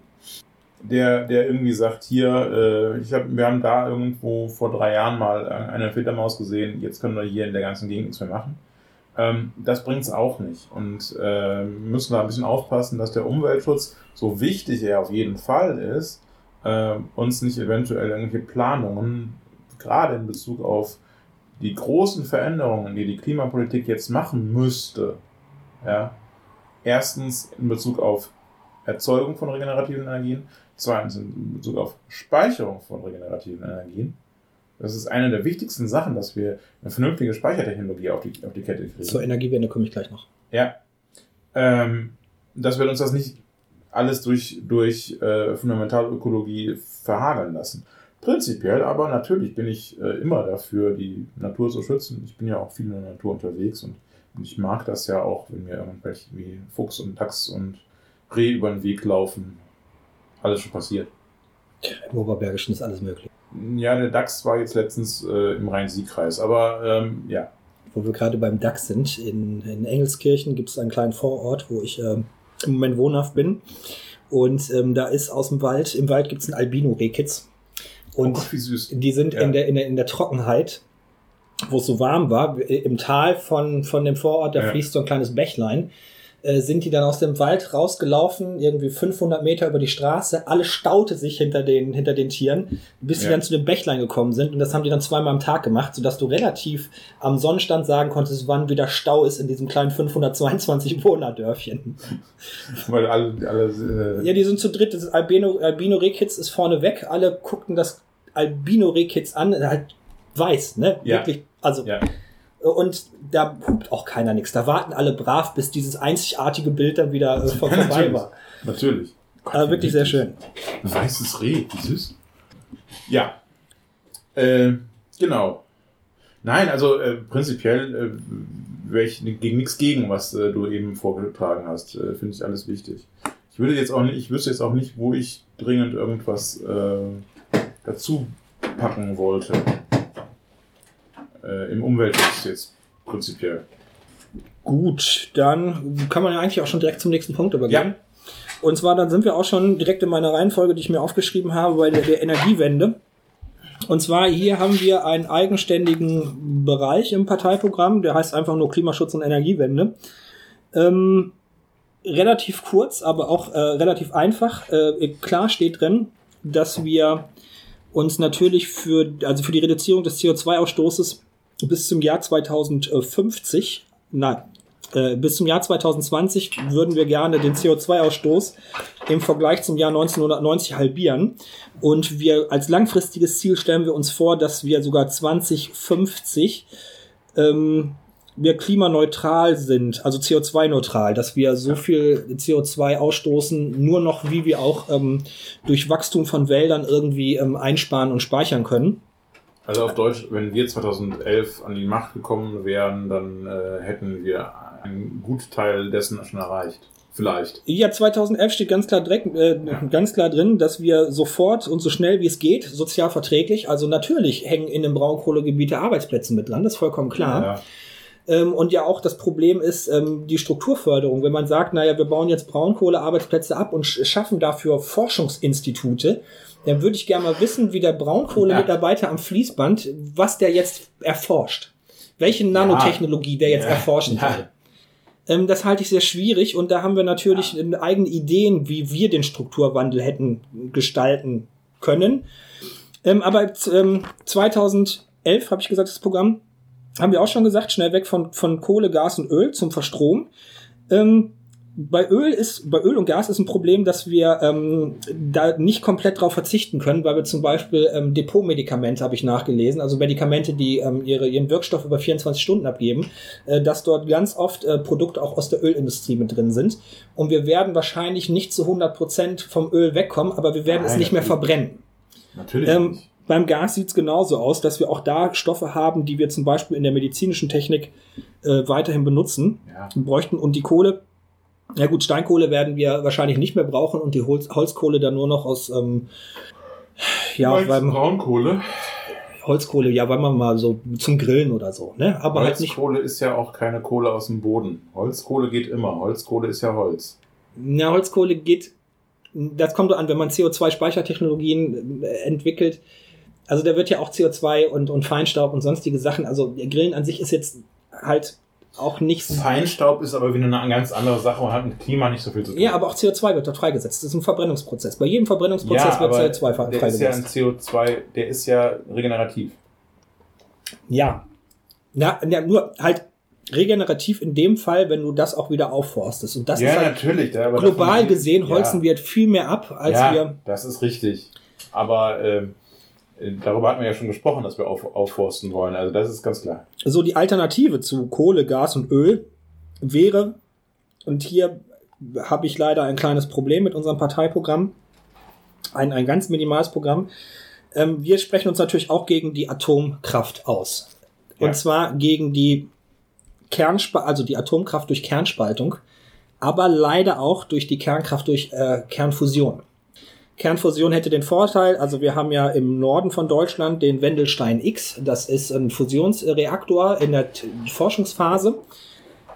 der, der irgendwie sagt, hier, äh, ich hab, wir haben da irgendwo vor drei Jahren mal eine Fledermaus gesehen, jetzt können wir hier in der ganzen Gegend nichts mehr machen. Ähm, das bringt es auch nicht. Und äh, müssen da ein bisschen aufpassen, dass der Umweltschutz, so wichtig er auf jeden Fall ist, äh, uns nicht eventuell irgendwelche Planungen, gerade in Bezug auf die großen Veränderungen, die die Klimapolitik jetzt machen müsste, ja, erstens in Bezug auf Erzeugung von regenerativen Energien, zweitens in Bezug auf Speicherung von regenerativen Energien. Das ist eine der wichtigsten Sachen, dass wir eine vernünftige Speichertechnologie auf die, auf die Kette kriegen. Zur Energiewende komme ich gleich noch. Ja. Ähm, dass wir uns das nicht alles durch, durch äh, Fundamentalökologie verhageln lassen. Prinzipiell aber natürlich bin ich äh, immer dafür, die Natur zu schützen. Ich bin ja auch viel in der Natur unterwegs und, und ich mag das ja auch, wenn mir irgendwelche wie Fuchs und Dachs und Reh über den Weg laufen. Alles schon passiert. Im Oberbergischen ist alles möglich. Ja, der Dachs war jetzt letztens äh, im Rhein-Sieg-Kreis, aber ähm, ja. Wo wir gerade beim DAX sind, in, in Engelskirchen gibt es einen kleinen Vorort, wo ich ähm, im Moment wohnhaft bin. Und ähm, da ist aus dem Wald, im Wald gibt es einen Albino-Rehkitz. Und oh Gott, wie süß. die sind Ja. in, der, in, der, in der Trockenheit, wo es so warm war, im Tal von, von dem Vorort, da Ja. fließt so ein kleines Bächlein, äh, sind die dann aus dem Wald rausgelaufen, irgendwie 500 Meter über die Straße. Alles staute sich hinter den, hinter den Tieren, bis sie Ja. dann zu dem Bächlein gekommen sind. Und das haben die dann zweimal am Tag gemacht, sodass du relativ am Sonnenstand sagen konntest, wann wieder Stau ist in diesem kleinen 522 Wohnerdörfchen. Weil alle, alle äh, Ja, die sind zu dritt. Das Albino, Albino Rehkitz ist vorne weg. Alle guckten das Albino Rehkitz an. Halt weiß, ne? Ja. Wirklich. Also, ja. Und da hupt auch keiner nichts. Da warten alle brav, bis dieses einzigartige Bild dann wieder äh, vorbei natürlich. war. Natürlich. Aber wirklich sehr schön. Ein weißes Reh, wie süß. Ja. Äh, genau. Nein, also äh, prinzipiell äh, wäre ich gegen nichts gegen, was äh, du eben vorgetragen hast. Äh, Finde ich alles wichtig. Ich würde jetzt auch nicht, ich wüsste jetzt auch nicht, wo ich dringend irgendwas äh, dazu packen wollte. Äh, Im Umweltschutz jetzt prinzipiell. Gut, dann kann man ja eigentlich auch schon direkt zum nächsten Punkt übergehen. Ja. Und zwar, dann sind wir auch schon direkt in meiner Reihenfolge, die ich mir aufgeschrieben habe, bei der, der Energiewende. Und zwar hier haben wir einen eigenständigen Bereich im Parteiprogramm, der heißt einfach nur Klimaschutz und Energiewende. Ähm, relativ kurz, aber auch äh, relativ einfach. Äh, klar steht drin, dass wir uns natürlich für, also für die Reduzierung des CO2-Ausstoßes bis zum Jahr 2050, nein, äh, bis zum Jahr 2020 würden wir gerne den CO2-Ausstoß im Vergleich zum Jahr 1990 halbieren. Und wir als langfristiges Ziel stellen wir uns vor, dass wir sogar 2050 ähm, wir klimaneutral sind, also CO2-neutral, dass wir so viel CO2 ausstoßen, nur noch wie wir auch ähm, durch Wachstum von Wäldern irgendwie ähm, einsparen und speichern können. Also auf Deutsch, wenn wir 2011 an die Macht gekommen wären, dann äh, hätten wir einen Gutteil dessen schon erreicht. Vielleicht. Ja, 2011 steht ganz klar, direkt, äh, ja. ganz klar drin, dass wir sofort und so schnell wie es geht, sozial verträglich, also natürlich hängen in den Braunkohlegebiete Arbeitsplätze mit dran, das ist vollkommen klar. Ja. Ähm, und ja auch das Problem ist ähm, die Strukturförderung. Wenn man sagt, naja, wir bauen jetzt Braunkohlearbeitsplätze ab und schaffen dafür Forschungsinstitute, dann würde ich gerne mal wissen, wie der Braunkohlemitarbeiter am Fließband, was der jetzt erforscht. Welche Nanotechnologie der jetzt erforschen will. Ähm, das halte ich sehr schwierig und da haben wir natürlich ja. eigene Ideen, wie wir den Strukturwandel hätten gestalten können. Ähm, aber ähm, 2011 habe ich gesagt, das Programm haben wir auch schon gesagt, schnell weg von, von Kohle, Gas und Öl zum Verstrom. Ähm, bei Öl ist, bei Öl und Gas ist ein Problem, dass wir ähm, da nicht komplett drauf verzichten können, weil wir zum Beispiel ähm, Depotmedikamente habe ich nachgelesen, also Medikamente, die ähm, ihre, ihren Wirkstoff über 24 Stunden abgeben, äh, dass dort ganz oft äh, Produkte auch aus der Ölindustrie mit drin sind. Und wir werden wahrscheinlich nicht zu 100 Prozent vom Öl wegkommen, aber wir werden Nein, es nicht mehr verbrennen. Natürlich. Ähm, beim Gas sieht es genauso aus, dass wir auch da Stoffe haben, die wir zum Beispiel in der medizinischen Technik äh, weiterhin benutzen, ja. bräuchten. Und die Kohle, ja gut, Steinkohle werden wir wahrscheinlich nicht mehr brauchen und die Holz Holzkohle dann nur noch aus, ähm, ja, beim Braunkohle. Holzkohle, ja, weil man mal so zum Grillen oder so, ne? Aber halt nicht. Holzkohle ist ja auch keine Kohle aus dem Boden. Holzkohle geht immer. Holzkohle ist ja Holz. Ja, Holzkohle geht, das kommt an, wenn man CO2-Speichertechnologien äh, entwickelt. Also da wird ja auch CO2 und, und Feinstaub und sonstige Sachen. Also Grillen an sich ist jetzt halt auch nichts. Feinstaub ist aber wieder eine ganz andere Sache und hat mit Klima nicht so viel zu tun. Ja, aber auch CO2 wird dort freigesetzt. Das ist ein Verbrennungsprozess. Bei jedem Verbrennungsprozess ja, wird CO2 freigesetzt. Der ist ja ein CO2, der ist ja regenerativ. Ja. Ja, ja nur halt regenerativ in dem Fall, wenn du das auch wieder aufforstest. Und das ja, ist halt natürlich. global gesehen holzen ja. wir viel mehr ab, als ja, wir. Das ist richtig. Aber ähm, Darüber hatten wir ja schon gesprochen, dass wir auf, aufforsten wollen. Also das ist ganz klar. So die Alternative zu Kohle, Gas und Öl wäre, und hier habe ich leider ein kleines Problem mit unserem Parteiprogramm, ein, ein ganz minimales Programm. Ähm, wir sprechen uns natürlich auch gegen die Atomkraft aus. Und ja. zwar gegen die Kernspaltung, also die Atomkraft durch Kernspaltung, aber leider auch durch die Kernkraft durch äh, Kernfusion. Kernfusion hätte den Vorteil, also wir haben ja im Norden von Deutschland den Wendelstein X, das ist ein Fusionsreaktor in der Forschungsphase.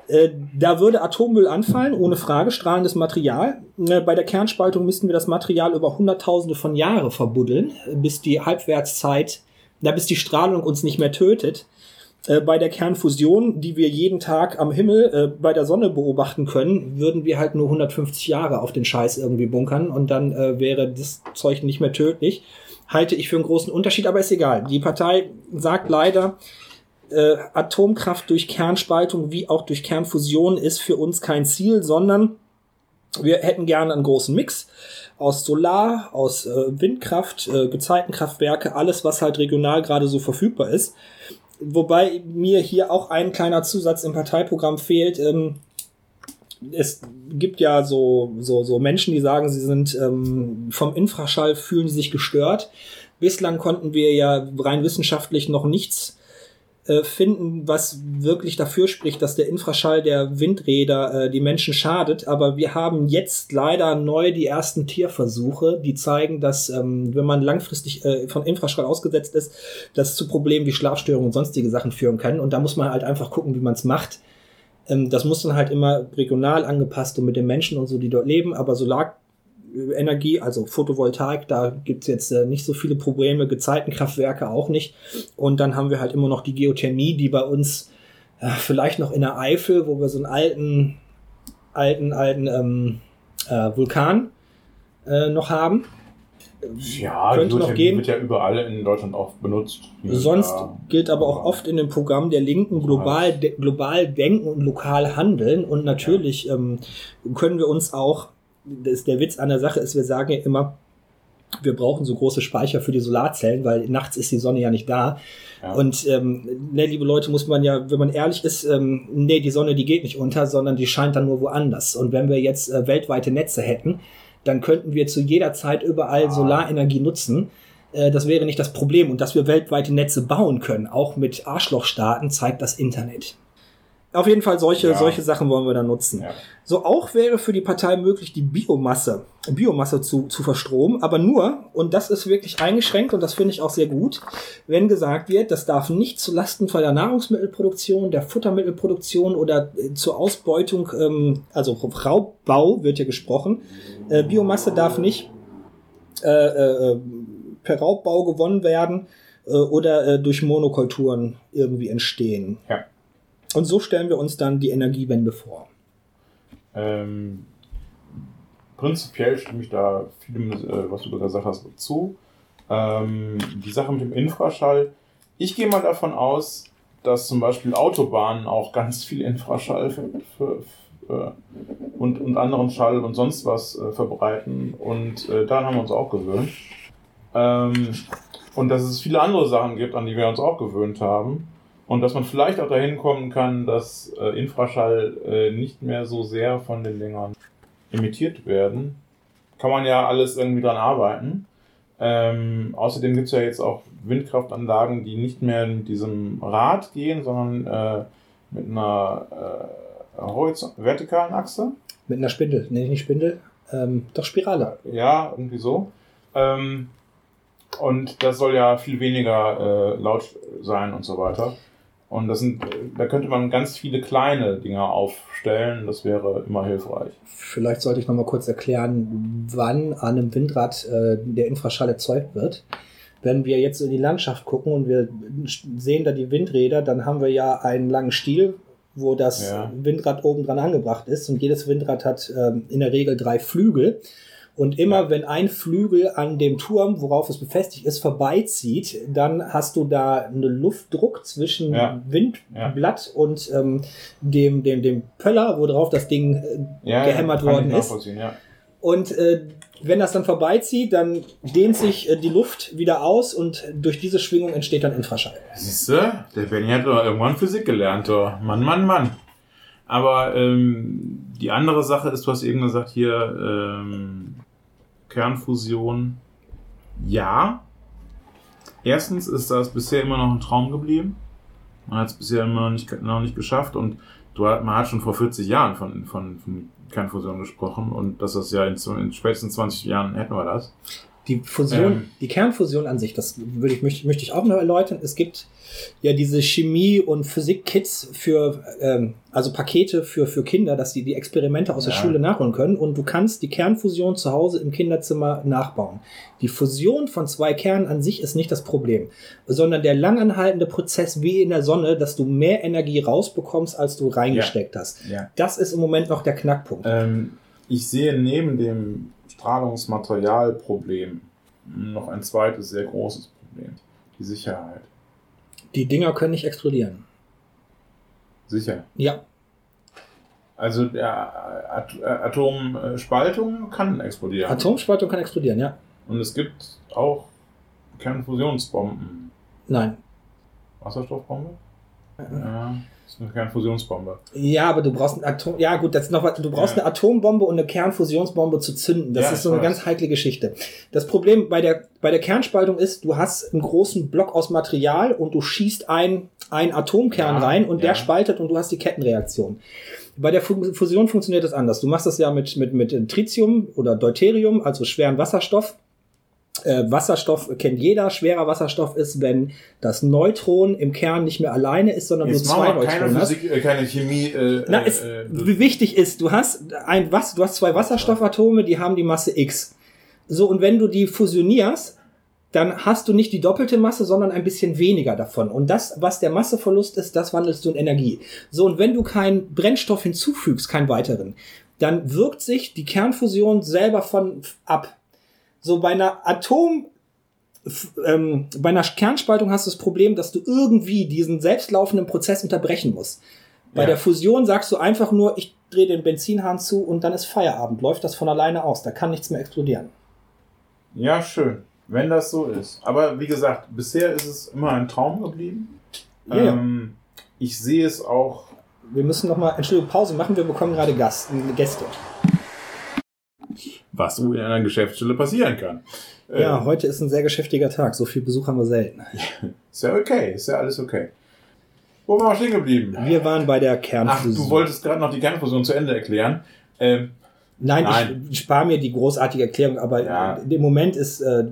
Äh, da würde Atommüll anfallen, ohne Frage, strahlendes Material. Äh, bei der Kernspaltung müssten wir das Material über Hunderttausende von Jahre verbuddeln, bis die Halbwertszeit, bis die Strahlung uns nicht mehr tötet. Äh, bei der Kernfusion, die wir jeden Tag am Himmel äh, bei der Sonne beobachten können, würden wir halt nur 150 Jahre auf den Scheiß irgendwie bunkern und dann äh, wäre das Zeug nicht mehr tödlich. Halte ich für einen großen Unterschied, aber ist egal. Die Partei sagt leider, äh, Atomkraft durch Kernspaltung wie auch durch Kernfusion ist für uns kein Ziel, sondern wir hätten gerne einen großen Mix aus Solar, aus äh, Windkraft, äh, Gezeitenkraftwerke, alles, was halt regional gerade so verfügbar ist. Wobei mir hier auch ein kleiner Zusatz im Parteiprogramm fehlt. Ähm, es gibt ja so, so, so Menschen, die sagen, sie sind ähm, vom Infraschall fühlen sie sich gestört. Bislang konnten wir ja rein wissenschaftlich noch nichts äh, finden, was wirklich dafür spricht, dass der Infraschall der Windräder äh, die Menschen schadet. Aber wir haben jetzt leider neu die ersten Tierversuche, die zeigen, dass ähm, wenn man langfristig äh, von Infraschall ausgesetzt ist, das zu Problemen wie Schlafstörungen und sonstige Sachen führen kann. Und da muss man halt einfach gucken, wie man es macht. Ähm, das muss dann halt immer regional angepasst und mit den Menschen und so, die dort leben. Aber Solar Energie, also Photovoltaik, da gibt's jetzt äh, nicht so viele Probleme, Gezeitenkraftwerke auch nicht. Und dann haben wir halt immer noch die Geothermie, die bei uns äh, vielleicht noch in der Eifel, wo wir so einen alten, alten, alten ähm, äh, Vulkan äh, noch haben. Ja, könnte noch gehen. wird ja überall in Deutschland auch benutzt. Sonst ja. gilt aber auch oft in dem Programm der Linken global, de, global denken und lokal handeln. Und natürlich ja. ähm, können wir uns auch das, der Witz an der Sache ist, wir sagen ja immer, wir brauchen so große Speicher für die Solarzellen, weil nachts ist die Sonne ja nicht da. Ja. Und ähm, ne, liebe Leute, muss man ja, wenn man ehrlich ist, ähm, nee, die Sonne, die geht nicht unter, sondern die scheint dann nur woanders. Und wenn wir jetzt äh, weltweite Netze hätten, dann könnten wir zu jeder Zeit überall ah. Solarenergie nutzen. Äh, das wäre nicht das Problem. Und dass wir weltweite Netze bauen können, auch mit Arschlochstaaten, zeigt das Internet. Auf jeden Fall solche, Ja. solche Sachen wollen wir da nutzen. Ja. So auch wäre für die Partei möglich, die Biomasse, Biomasse zu, zu verstromen, aber nur, und das ist wirklich eingeschränkt und das finde ich auch sehr gut, wenn gesagt wird, das darf nicht zu Lasten von der Nahrungsmittelproduktion, der Futtermittelproduktion oder äh, zur Ausbeutung, ähm, also Raubbau wird ja gesprochen. Äh, Biomasse darf nicht äh, äh, per Raubbau gewonnen werden äh, oder äh, durch Monokulturen irgendwie entstehen. Ja. Und so stellen wir uns dann die Energiewende vor. Ähm, prinzipiell stimme ich da vielem, äh, was du gesagt hast, zu. Ähm, die Sache mit dem Infraschall. Ich gehe mal davon aus, dass zum Beispiel Autobahnen auch ganz viel Infraschall für, für, für, und, und anderen Schall und sonst was äh, verbreiten. Und äh, daran haben wir uns auch gewöhnt. Ähm, und dass es viele andere Sachen gibt, an die wir uns auch gewöhnt haben. Und dass man vielleicht auch dahin kommen kann, dass äh, Infraschall äh, nicht mehr so sehr von den Dingern emittiert werden. Kann man ja alles irgendwie dran arbeiten. Ähm, außerdem gibt es ja jetzt auch Windkraftanlagen, die nicht mehr mit diesem Rad gehen, sondern äh, mit einer äh, vertikalen Achse. Mit einer Spindel. Nee, nicht Spindel. Ähm, doch Spirale. Ja, irgendwie so. Ähm, und das soll ja viel weniger äh, laut sein und so weiter. Und das sind, da könnte man ganz viele kleine Dinger aufstellen. Das wäre immer hilfreich. Vielleicht sollte ich noch mal kurz erklären, wann an einem Windrad äh, der Infraschall erzeugt wird. Wenn wir jetzt in die Landschaft gucken und wir sehen da die Windräder, dann haben wir ja einen langen Stiel, wo das Ja. Windrad oben dran angebracht ist. Und jedes Windrad hat ähm, in der Regel drei Flügel. Und immer wenn ein Flügel an dem Turm, worauf es befestigt ist, vorbeizieht, dann hast du da einen Luftdruck zwischen Ja. Windblatt und ähm, dem, dem, dem Pöller, worauf das Ding äh, Ja, gehämmert worden ist. Ja. Und äh, wenn das dann vorbeizieht, dann dehnt sich äh, die Luft wieder aus und durch diese Schwingung entsteht dann Infraschall. Siehst du, der Benny hat doch irgendwann Physik gelernt, doch. Mann, Mann, Mann. Aber ähm, die andere Sache ist, du hast eben gesagt, hier ähm, Kernfusion. Ja. Erstens ist das bisher immer noch ein Traum geblieben. Man hat es bisher immer noch nicht, noch nicht geschafft und du, man hat schon vor 40 Jahren von, von, von Kernfusion gesprochen und dass das ja in, in spätestens 20 Jahren hätten wir das. Die Fusion, Ähm. die Kernfusion an sich, das würde ich, möchte, möchte ich auch noch erläutern. Es gibt ja diese Chemie- und Physik-Kits für, ähm, also Pakete für, für Kinder, dass die die Experimente aus der Ja. Schule nachholen können. Und du kannst die Kernfusion zu Hause im Kinderzimmer nachbauen. Die Fusion von zwei Kernen an sich ist nicht das Problem, sondern der langanhaltende Prozess wie in der Sonne, dass du mehr Energie rausbekommst, als du reingesteckt hast. Ja. Das ist im Moment noch der Knackpunkt. Ähm, ich sehe neben dem Strahlungsmaterialproblem noch ein zweites sehr großes Problem. Die Sicherheit. Die Dinger können nicht explodieren. Sicher. Ja, Also der At äh, Atomspaltung kann explodieren. Atomspaltung kann explodieren, ja. Und es gibt auch Kernfusionsbomben. Nein. Wasserstoffbombe? Ja, das ist eine Kernfusionsbombe. Ja, aber du brauchst ein Atom. Ja, gut, das ist noch was. Du brauchst Ja. eine Atombombe und eine Kernfusionsbombe zu zünden. Das Ja, ist so eine ganz heikle Geschichte. Das Problem bei der, bei der Kernspaltung ist, du hast einen großen Block aus Material und du schießt ein, ein Atomkern Ja, rein und der spaltet und du hast die Kettenreaktion. Bei der Fu- Fusion funktioniert das anders. Du machst das ja mit, mit, mit Tritium oder Deuterium, also schweren Wasserstoff. Äh, Wasserstoff kennt jeder. Schwerer Wasserstoff ist, wenn das Neutron im Kern nicht mehr alleine ist, sondern Jetzt nur zwei keine, Neutronen hast. Physik, äh, keine Chemie. Äh, Na, äh, äh, wie wichtig ist, du hast ein was, du hast zwei Wasserstoffatome, die haben die Masse X. So, und wenn du die fusionierst, dann hast du nicht die doppelte Masse, sondern ein bisschen weniger davon. Und das, was der Masseverlust ist, das wandelst du in Energie. So, und wenn du keinen Brennstoff hinzufügst, keinen weiteren, dann wirkt sich die Kernfusion selber von ab. So, bei einer Atom, ähm, bei einer Kernspaltung hast du das Problem, dass du irgendwie diesen selbstlaufenden Prozess unterbrechen musst. Bei Ja. der Fusion sagst du einfach nur, ich drehe den Benzinhahn zu und dann ist Feierabend. Läuft das von alleine aus. Da kann nichts mehr explodieren. Ja, schön. Wenn das so ist. Aber wie gesagt, bisher ist es immer ein Traum geblieben. Ja. Ähm, ich sehe es auch. Wir müssen noch mal, Entschuldigung, Pause machen. Wir bekommen gerade Gast, Gäste. Was so in einer Geschäftsstelle passieren kann. Ja, Ähm, heute ist ein sehr geschäftiger Tag. So viel Besuch haben wir selten. Ist ja okay, ist ja alles okay. Wo waren wir stehen geblieben? Wir waren bei der Ach, Kernfusion. du wolltest gerade noch die Kernfusion zu Ende erklären. Ähm, Nein, Nein. ich spare mir die großartige Erklärung, aber Ja. im Moment ist äh,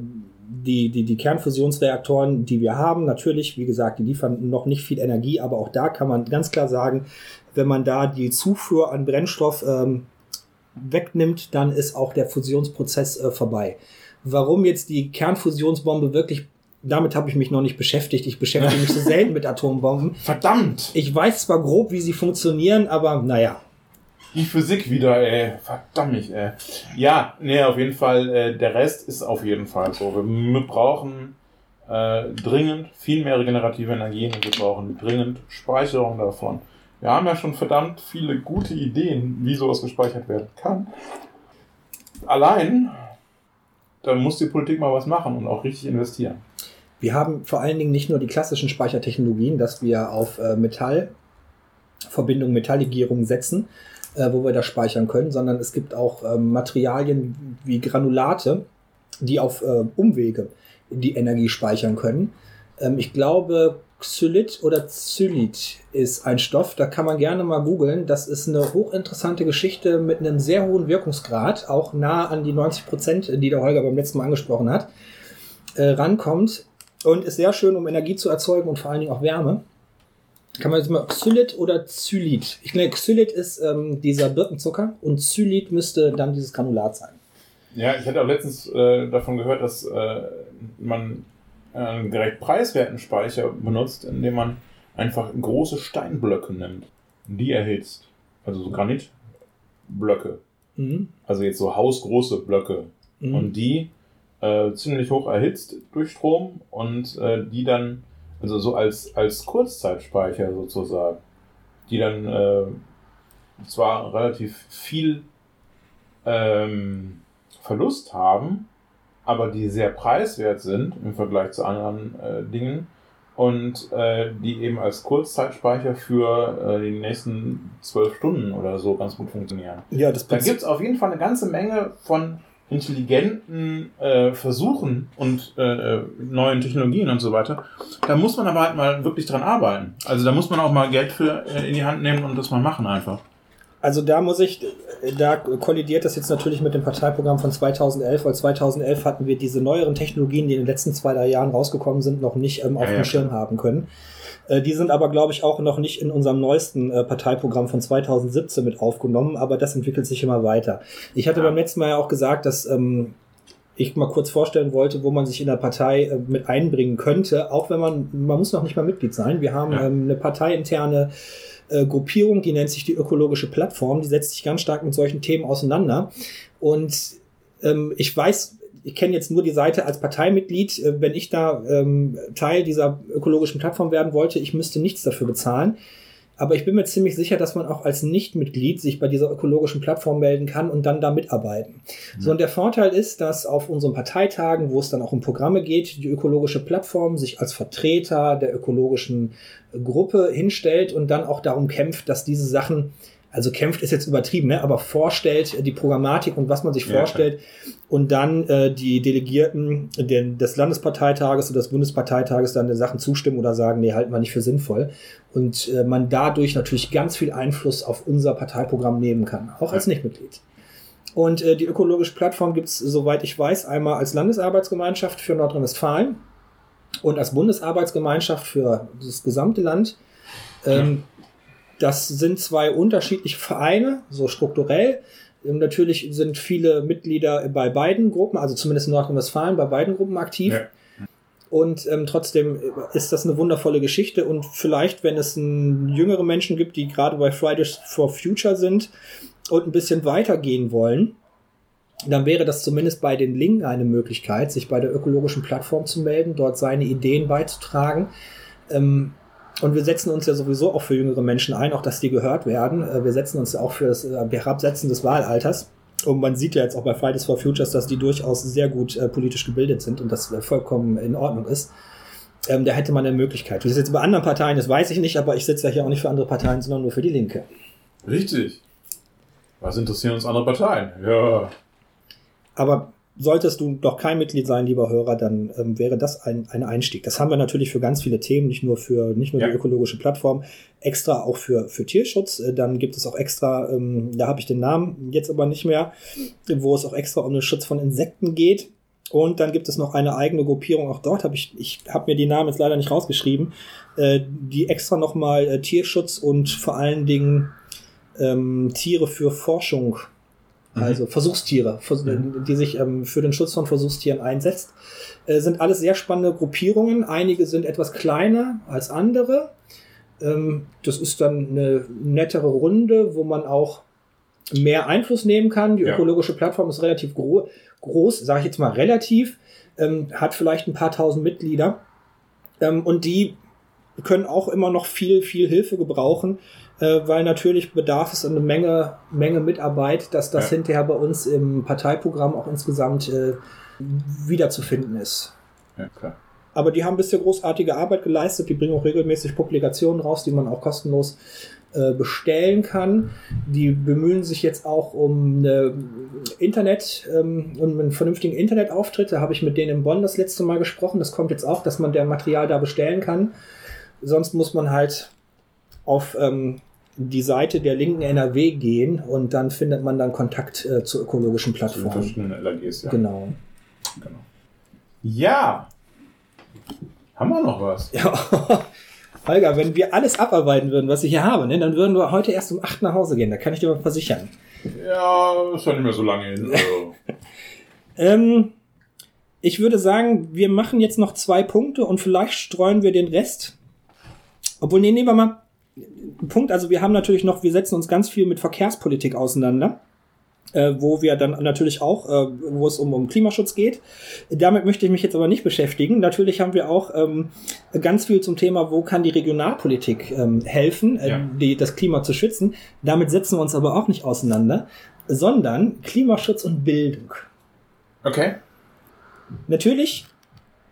die, die, die Kernfusionsreaktoren, die wir haben, natürlich, wie gesagt, die liefern noch nicht viel Energie, aber auch da kann man ganz klar sagen, wenn man da die Zufuhr an Brennstoff ähm, wegnimmt, dann ist auch der Fusionsprozess äh, vorbei. Warum jetzt die Kernfusionsbombe wirklich, damit habe ich mich noch nicht beschäftigt. Ich beschäftige mich so selten mit Atombomben. verdammt! Ich weiß zwar grob, wie sie funktionieren, aber naja. Die Physik wieder, ey. Verdammt mich, ey. Ja, nee, auf jeden Fall, äh, der Rest ist auf jeden Fall so. Wir, brauchen äh, dringend viel mehr regenerative Energien und wir brauchen dringend Speicherung davon. Wir haben ja schon verdammt viele gute Ideen, wie sowas gespeichert werden kann. Allein, da muss die Politik mal was machen und auch richtig investieren. Wir haben vor allen Dingen nicht nur die klassischen Speichertechnologien, dass wir auf äh, Metallverbindungen, Metalllegierungen setzen, äh, wo wir das speichern können, sondern es gibt auch ähm, Materialien wie Granulate, die auf äh, Umwege die Energie speichern können. Ähm, ich glaube, Xylit oder Zylit ist ein Stoff, da kann man gerne mal googeln. Das ist eine hochinteressante Geschichte mit einem sehr hohen Wirkungsgrad, auch nah an die 90 Prozent, die der Holger beim letzten Mal angesprochen hat, äh, rankommt und ist sehr schön, um Energie zu erzeugen und vor allen Dingen auch Wärme. Kann man jetzt mal Xylit oder Zylit? Ich glaube, Xylit ist ähm, dieser Birkenzucker und Zylit müsste dann dieses Granulat sein. Ja, ich hatte auch letztens äh, davon gehört, dass äh, man einen gerecht preiswerten Speicher benutzt, indem man einfach große Steinblöcke nimmt, die erhitzt. Also so Granitblöcke. Mhm. Also jetzt so hausgroße Blöcke. Mhm. Und die äh, ziemlich hoch erhitzt durch Strom und äh, die dann, also so als, als Kurzzeitspeicher sozusagen, die dann äh, zwar relativ viel ähm, Verlust haben, aber die sehr preiswert sind im Vergleich zu anderen äh, Dingen und äh, die eben als Kurzzeitspeicher für äh, die nächsten zwölf Stunden oder so ganz gut funktionieren. ja, das Da Prinzip- gibt es auf jeden Fall eine ganze Menge von intelligenten äh, Versuchen und äh, neuen Technologien und so weiter. Da muss man aber halt mal wirklich dran arbeiten. Also da muss man auch mal Geld für äh, in die Hand nehmen und das mal machen einfach. Also da muss ich, da kollidiert das jetzt natürlich mit dem Parteiprogramm von 2011, weil 2011 hatten wir diese neueren Technologien, die in den letzten zwei, drei Jahren rausgekommen sind, noch nicht ähm, auf Ja, dem ja, Schirm haben können. Äh, die sind aber, glaube ich, auch noch nicht in unserem neuesten äh, Parteiprogramm von 2017 mit aufgenommen, aber das entwickelt sich immer weiter. Ich hatte Ja. beim letzten Mal ja auch gesagt, dass ähm, ich mal kurz vorstellen wollte, wo man sich in der Partei äh, mit einbringen könnte, auch wenn man, man muss noch nicht mal Mitglied sein. Wir haben ähm, eine parteiinterne äh, Gruppierung, die nennt sich die ökologische Plattform, die setzt sich ganz stark mit solchen Themen auseinander. Und ähm, ich weiß, ich kenne jetzt nur die Seite als Parteimitglied. Äh, wenn ich da ähm, Teil dieser ökologischen Plattform werden wollte, ich müsste nichts dafür bezahlen. Aber ich bin mir ziemlich sicher, dass man auch als Nichtmitglied sich bei dieser ökologischen Plattform melden kann und dann da mitarbeiten. So, und der Vorteil ist, dass auf unseren Parteitagen, wo es dann auch um Programme geht, die ökologische Plattform sich als Vertreter der ökologischen Gruppe hinstellt und dann auch darum kämpft, dass diese Sachen, also kämpft ist jetzt übertrieben, ne, aber vorstellt die Programmatik und was man sich Ja, vorstellt und dann äh, die Delegierten den, des Landesparteitages oder des Bundesparteitages dann den Sachen zustimmen oder sagen, nee, halten wir nicht für sinnvoll. Und äh, man dadurch natürlich ganz viel Einfluss auf unser Parteiprogramm nehmen kann, auch als Nichtmitglied. Und äh, die ökologische Plattform gibt es, soweit ich weiß, einmal als Landesarbeitsgemeinschaft für Nordrhein-Westfalen und als Bundesarbeitsgemeinschaft für das gesamte Land. Ähm, Das sind zwei unterschiedliche Vereine, so strukturell. Ähm, Natürlich sind viele Mitglieder bei beiden Gruppen, also zumindest in Nordrhein-Westfalen, bei beiden Gruppen aktiv. Ja. Und ähm, trotzdem ist das eine wundervolle Geschichte. Und vielleicht, wenn es ein, jüngere Menschen gibt, die gerade bei Fridays for Future sind und ein bisschen weitergehen wollen, dann wäre das zumindest bei den Linken eine Möglichkeit, sich bei der ökologischen Plattform zu melden, dort seine Ideen beizutragen. Ähm, und wir setzen uns ja sowieso auch für jüngere Menschen ein, auch dass die gehört werden. Äh, Wir setzen uns ja auch für das äh, Herabsetzen des Wahlalters. Und man sieht ja jetzt auch bei Fridays for Futures, dass die durchaus sehr gut äh, politisch gebildet sind und das äh, vollkommen in Ordnung ist. Ähm, da hätte man eine Möglichkeit. Das jetzt bei anderen Parteien ist, weiß ich nicht, aber ich sitze ja hier auch nicht für andere Parteien, sondern nur für die Linke. Richtig. Was interessieren uns andere Parteien? Ja. Aber solltest du doch kein Mitglied sein, lieber Hörer, dann ähm, wäre das ein, ein Einstieg. Das haben wir natürlich für ganz viele Themen, nicht nur für nicht nur Ja. die ökologische Plattform, extra auch für, für Tierschutz. Äh, Dann gibt es auch extra, ähm, da habe ich den Namen jetzt aber nicht mehr, wo es auch extra um den Schutz von Insekten geht. Und dann gibt es noch eine eigene Gruppierung, auch dort habe ich, ich habe mir die Namen jetzt leider nicht rausgeschrieben, äh, die extra nochmal äh, Tierschutz und vor allen Dingen ähm, Tiere für Forschung. Also Versuchstiere, vers die sich ähm, für den Schutz von Versuchstieren einsetzt, äh, sind alles sehr spannende Gruppierungen. Einige sind etwas kleiner als andere. Ähm, das ist dann eine nettere Runde, wo man auch mehr Einfluss nehmen kann. Die Ja. ökologische Plattform ist relativ gro groß, sage ich jetzt mal relativ, ähm, hat vielleicht ein paar tausend Mitglieder ähm, und die können auch immer noch viel, viel Hilfe gebrauchen, äh, weil natürlich bedarf es eine Menge, Menge Mitarbeit, dass das Ja. hinterher bei uns im Parteiprogramm auch insgesamt äh, wiederzufinden ist. Ja, klar. Aber die haben bisher großartige Arbeit geleistet. Die bringen auch regelmäßig Publikationen raus, die man auch kostenlos äh, bestellen kann. Die bemühen sich jetzt auch um eine Internet, ähm, um einen vernünftigen Internetauftritt. Da habe ich mit denen in Bonn das letzte Mal gesprochen. Das kommt jetzt auch, dass man der Material da bestellen kann. Sonst muss man halt auf ähm, die Seite der linken NRW gehen und dann findet man dann Kontakt äh, zur ökologischen Zu den Plattform. verschiedenen LAGs, ja. Genau. Genau. Ja. Haben wir noch was? Ja, Holger, wenn wir alles abarbeiten würden, was ich hier habe, ne, dann würden wir heute erst um 8 nach Hause gehen. Da kann ich dir mal versichern. Ja, ist ja nicht mehr so lange hin. Also. Ähm, ich würde sagen, wir machen jetzt noch zwei Punkte und vielleicht streuen wir den Rest. Obwohl, nee, nehmen wir mal einen Punkt. Also wir haben natürlich noch, wir setzen uns ganz viel mit Verkehrspolitik auseinander. Äh, wo wir dann natürlich auch, äh, wo es um, um Klimaschutz geht. Damit möchte ich mich jetzt aber nicht beschäftigen. Natürlich haben wir auch ähm, ganz viel zum Thema, wo kann die Regionalpolitik ähm, helfen, äh, Ja. die, das Klima zu schützen. Damit setzen wir uns aber auch nicht auseinander, sondern Klimaschutz und Bildung. Okay. Natürlich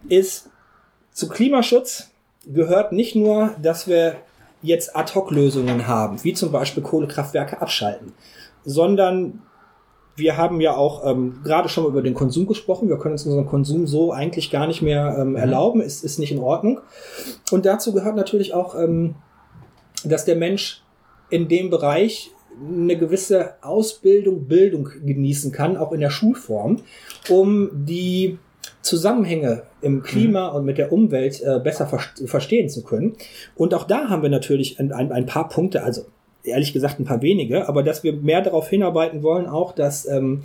ist zu Klimaschutz gehört nicht nur, dass wir jetzt Ad-Hoc-Lösungen haben, wie zum Beispiel Kohlekraftwerke abschalten, sondern wir haben ja auch ähm, gerade schon mal über den Konsum gesprochen. Wir können uns unseren Konsum so eigentlich gar nicht mehr ähm, erlauben. Es ist nicht in Ordnung. Und dazu gehört natürlich auch, ähm, dass der Mensch in dem Bereich eine gewisse Ausbildung, Bildung genießen kann, auch in der Schulform, um die Zusammenhänge im Klima und mit der Umwelt äh, besser ver verstehen zu können. Und auch da haben wir natürlich ein, ein, ein paar Punkte, also ehrlich gesagt ein paar wenige, aber dass wir mehr darauf hinarbeiten wollen, auch dass ähm,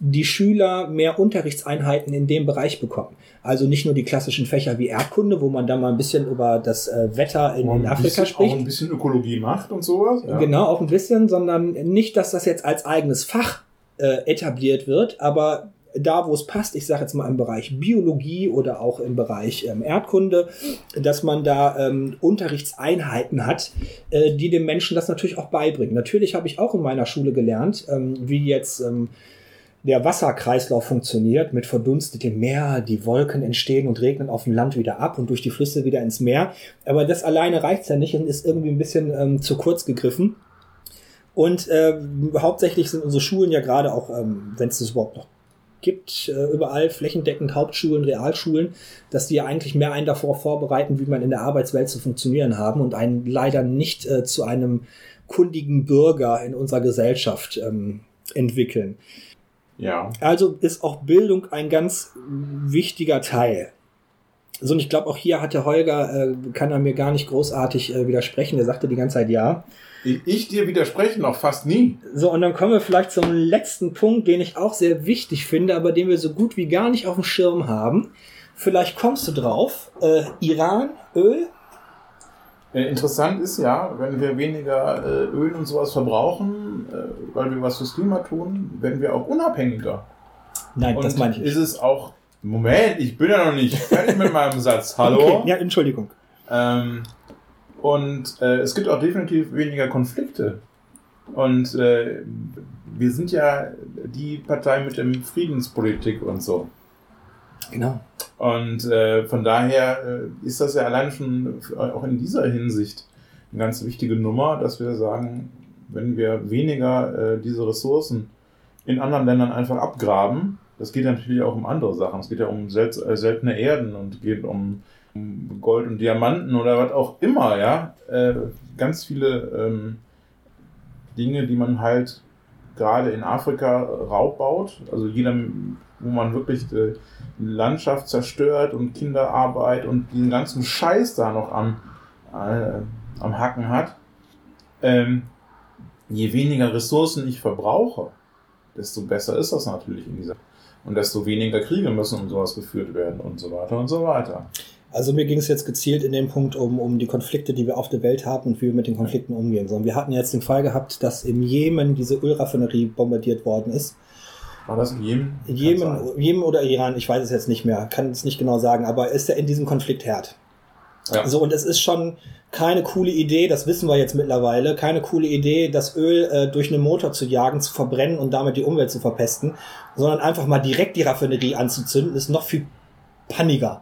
die Schüler mehr Unterrichtseinheiten in dem Bereich bekommen. Also nicht nur die klassischen Fächer wie Erdkunde, wo man da mal ein bisschen über das äh, Wetter in, in Afrika bisschen, spricht. Auch ein bisschen Ökologie macht und sowas. Ja. Genau, auch ein bisschen, sondern nicht, dass das jetzt als eigenes Fach äh, etabliert wird, aber da, wo es passt, ich sage jetzt mal im Bereich Biologie oder auch im Bereich ähm, Erdkunde, dass man da ähm, Unterrichtseinheiten hat, äh, die dem Menschen das natürlich auch beibringen. Natürlich habe ich auch in meiner Schule gelernt, ähm, wie jetzt ähm, der Wasserkreislauf funktioniert mit verdunstetem Meer, die Wolken entstehen und regnen auf dem Land wieder ab und durch die Flüsse wieder ins Meer. Aber das alleine reicht ja nicht und ist irgendwie ein bisschen ähm, zu kurz gegriffen. Und äh, hauptsächlich sind unsere Schulen ja gerade auch, ähm, wenn es das überhaupt noch gibt, äh, überall flächendeckend Hauptschulen, Realschulen, dass die ja eigentlich mehr einen davor vorbereiten, wie man in der Arbeitswelt zu funktionieren haben und einen leider nicht äh, zu einem kundigen Bürger in unserer Gesellschaft ähm, entwickeln. Ja. Also ist auch Bildung ein ganz wichtiger Teil. So, und ich glaube, auch hier hat der Holger, äh, kann er mir gar nicht großartig äh, widersprechen. Der sagte die ganze Zeit ja. Ich, dir widerspreche noch fast nie. So, und dann kommen wir vielleicht zum letzten Punkt, den ich auch sehr wichtig finde, aber den wir so gut wie gar nicht auf dem Schirm haben. Vielleicht kommst du drauf. Äh, Iran, Öl. Äh, interessant ist ja, wenn wir weniger äh, Öl und sowas verbrauchen, äh, weil wir was fürs Klima tun, werden wir auch unabhängiger. Nein, Und das meine ich nicht. ist es auch. Moment, ich bin ja noch nicht fertig mit meinem Satz. Hallo? Okay, ja, Entschuldigung. Ähm, und äh, es gibt auch definitiv weniger Konflikte. Und äh, wir sind ja die Partei mit dem Friedenspolitik und so. Genau. Und äh, von daher äh, ist das ja allein schon auch in dieser Hinsicht eine ganz wichtige Nummer, dass wir sagen, wenn wir weniger äh, diese Ressourcen in anderen Ländern einfach abgraben, es geht natürlich auch um andere Sachen. Es geht ja um äh, seltene Erden und geht um, Gold und Diamanten oder was auch immer, ja. Äh, ganz viele ähm, Dinge, die man halt gerade in Afrika Raub baut. Also jeder, wo man wirklich die Landschaft zerstört und Kinderarbeit und den ganzen Scheiß da noch am, äh, am Hacken hat. Ähm, je weniger Ressourcen ich verbrauche, desto besser ist das natürlich in dieser. Und desto weniger Kriege müssen um sowas geführt werden und so weiter und so weiter. Also mir ging es jetzt gezielt in dem Punkt um, um die Konflikte, die wir auf der Welt haben und wie wir mit den Konflikten umgehen sollen. Wir hatten jetzt den Fall gehabt, dass im Jemen diese Ölraffinerie bombardiert worden ist. War das in Jemen? Jemen, Jemen oder Iran, ich weiß es jetzt nicht mehr, kann es nicht genau sagen, aber ist ja in diesem Konflikt herd. Ja. So, und es ist schon keine coole Idee, das wissen wir jetzt mittlerweile, keine coole Idee, das Öl äh, durch einen Motor zu jagen, zu verbrennen und damit die Umwelt zu verpesten, sondern einfach mal direkt die Raffinerie anzuzünden, ist noch viel panniger.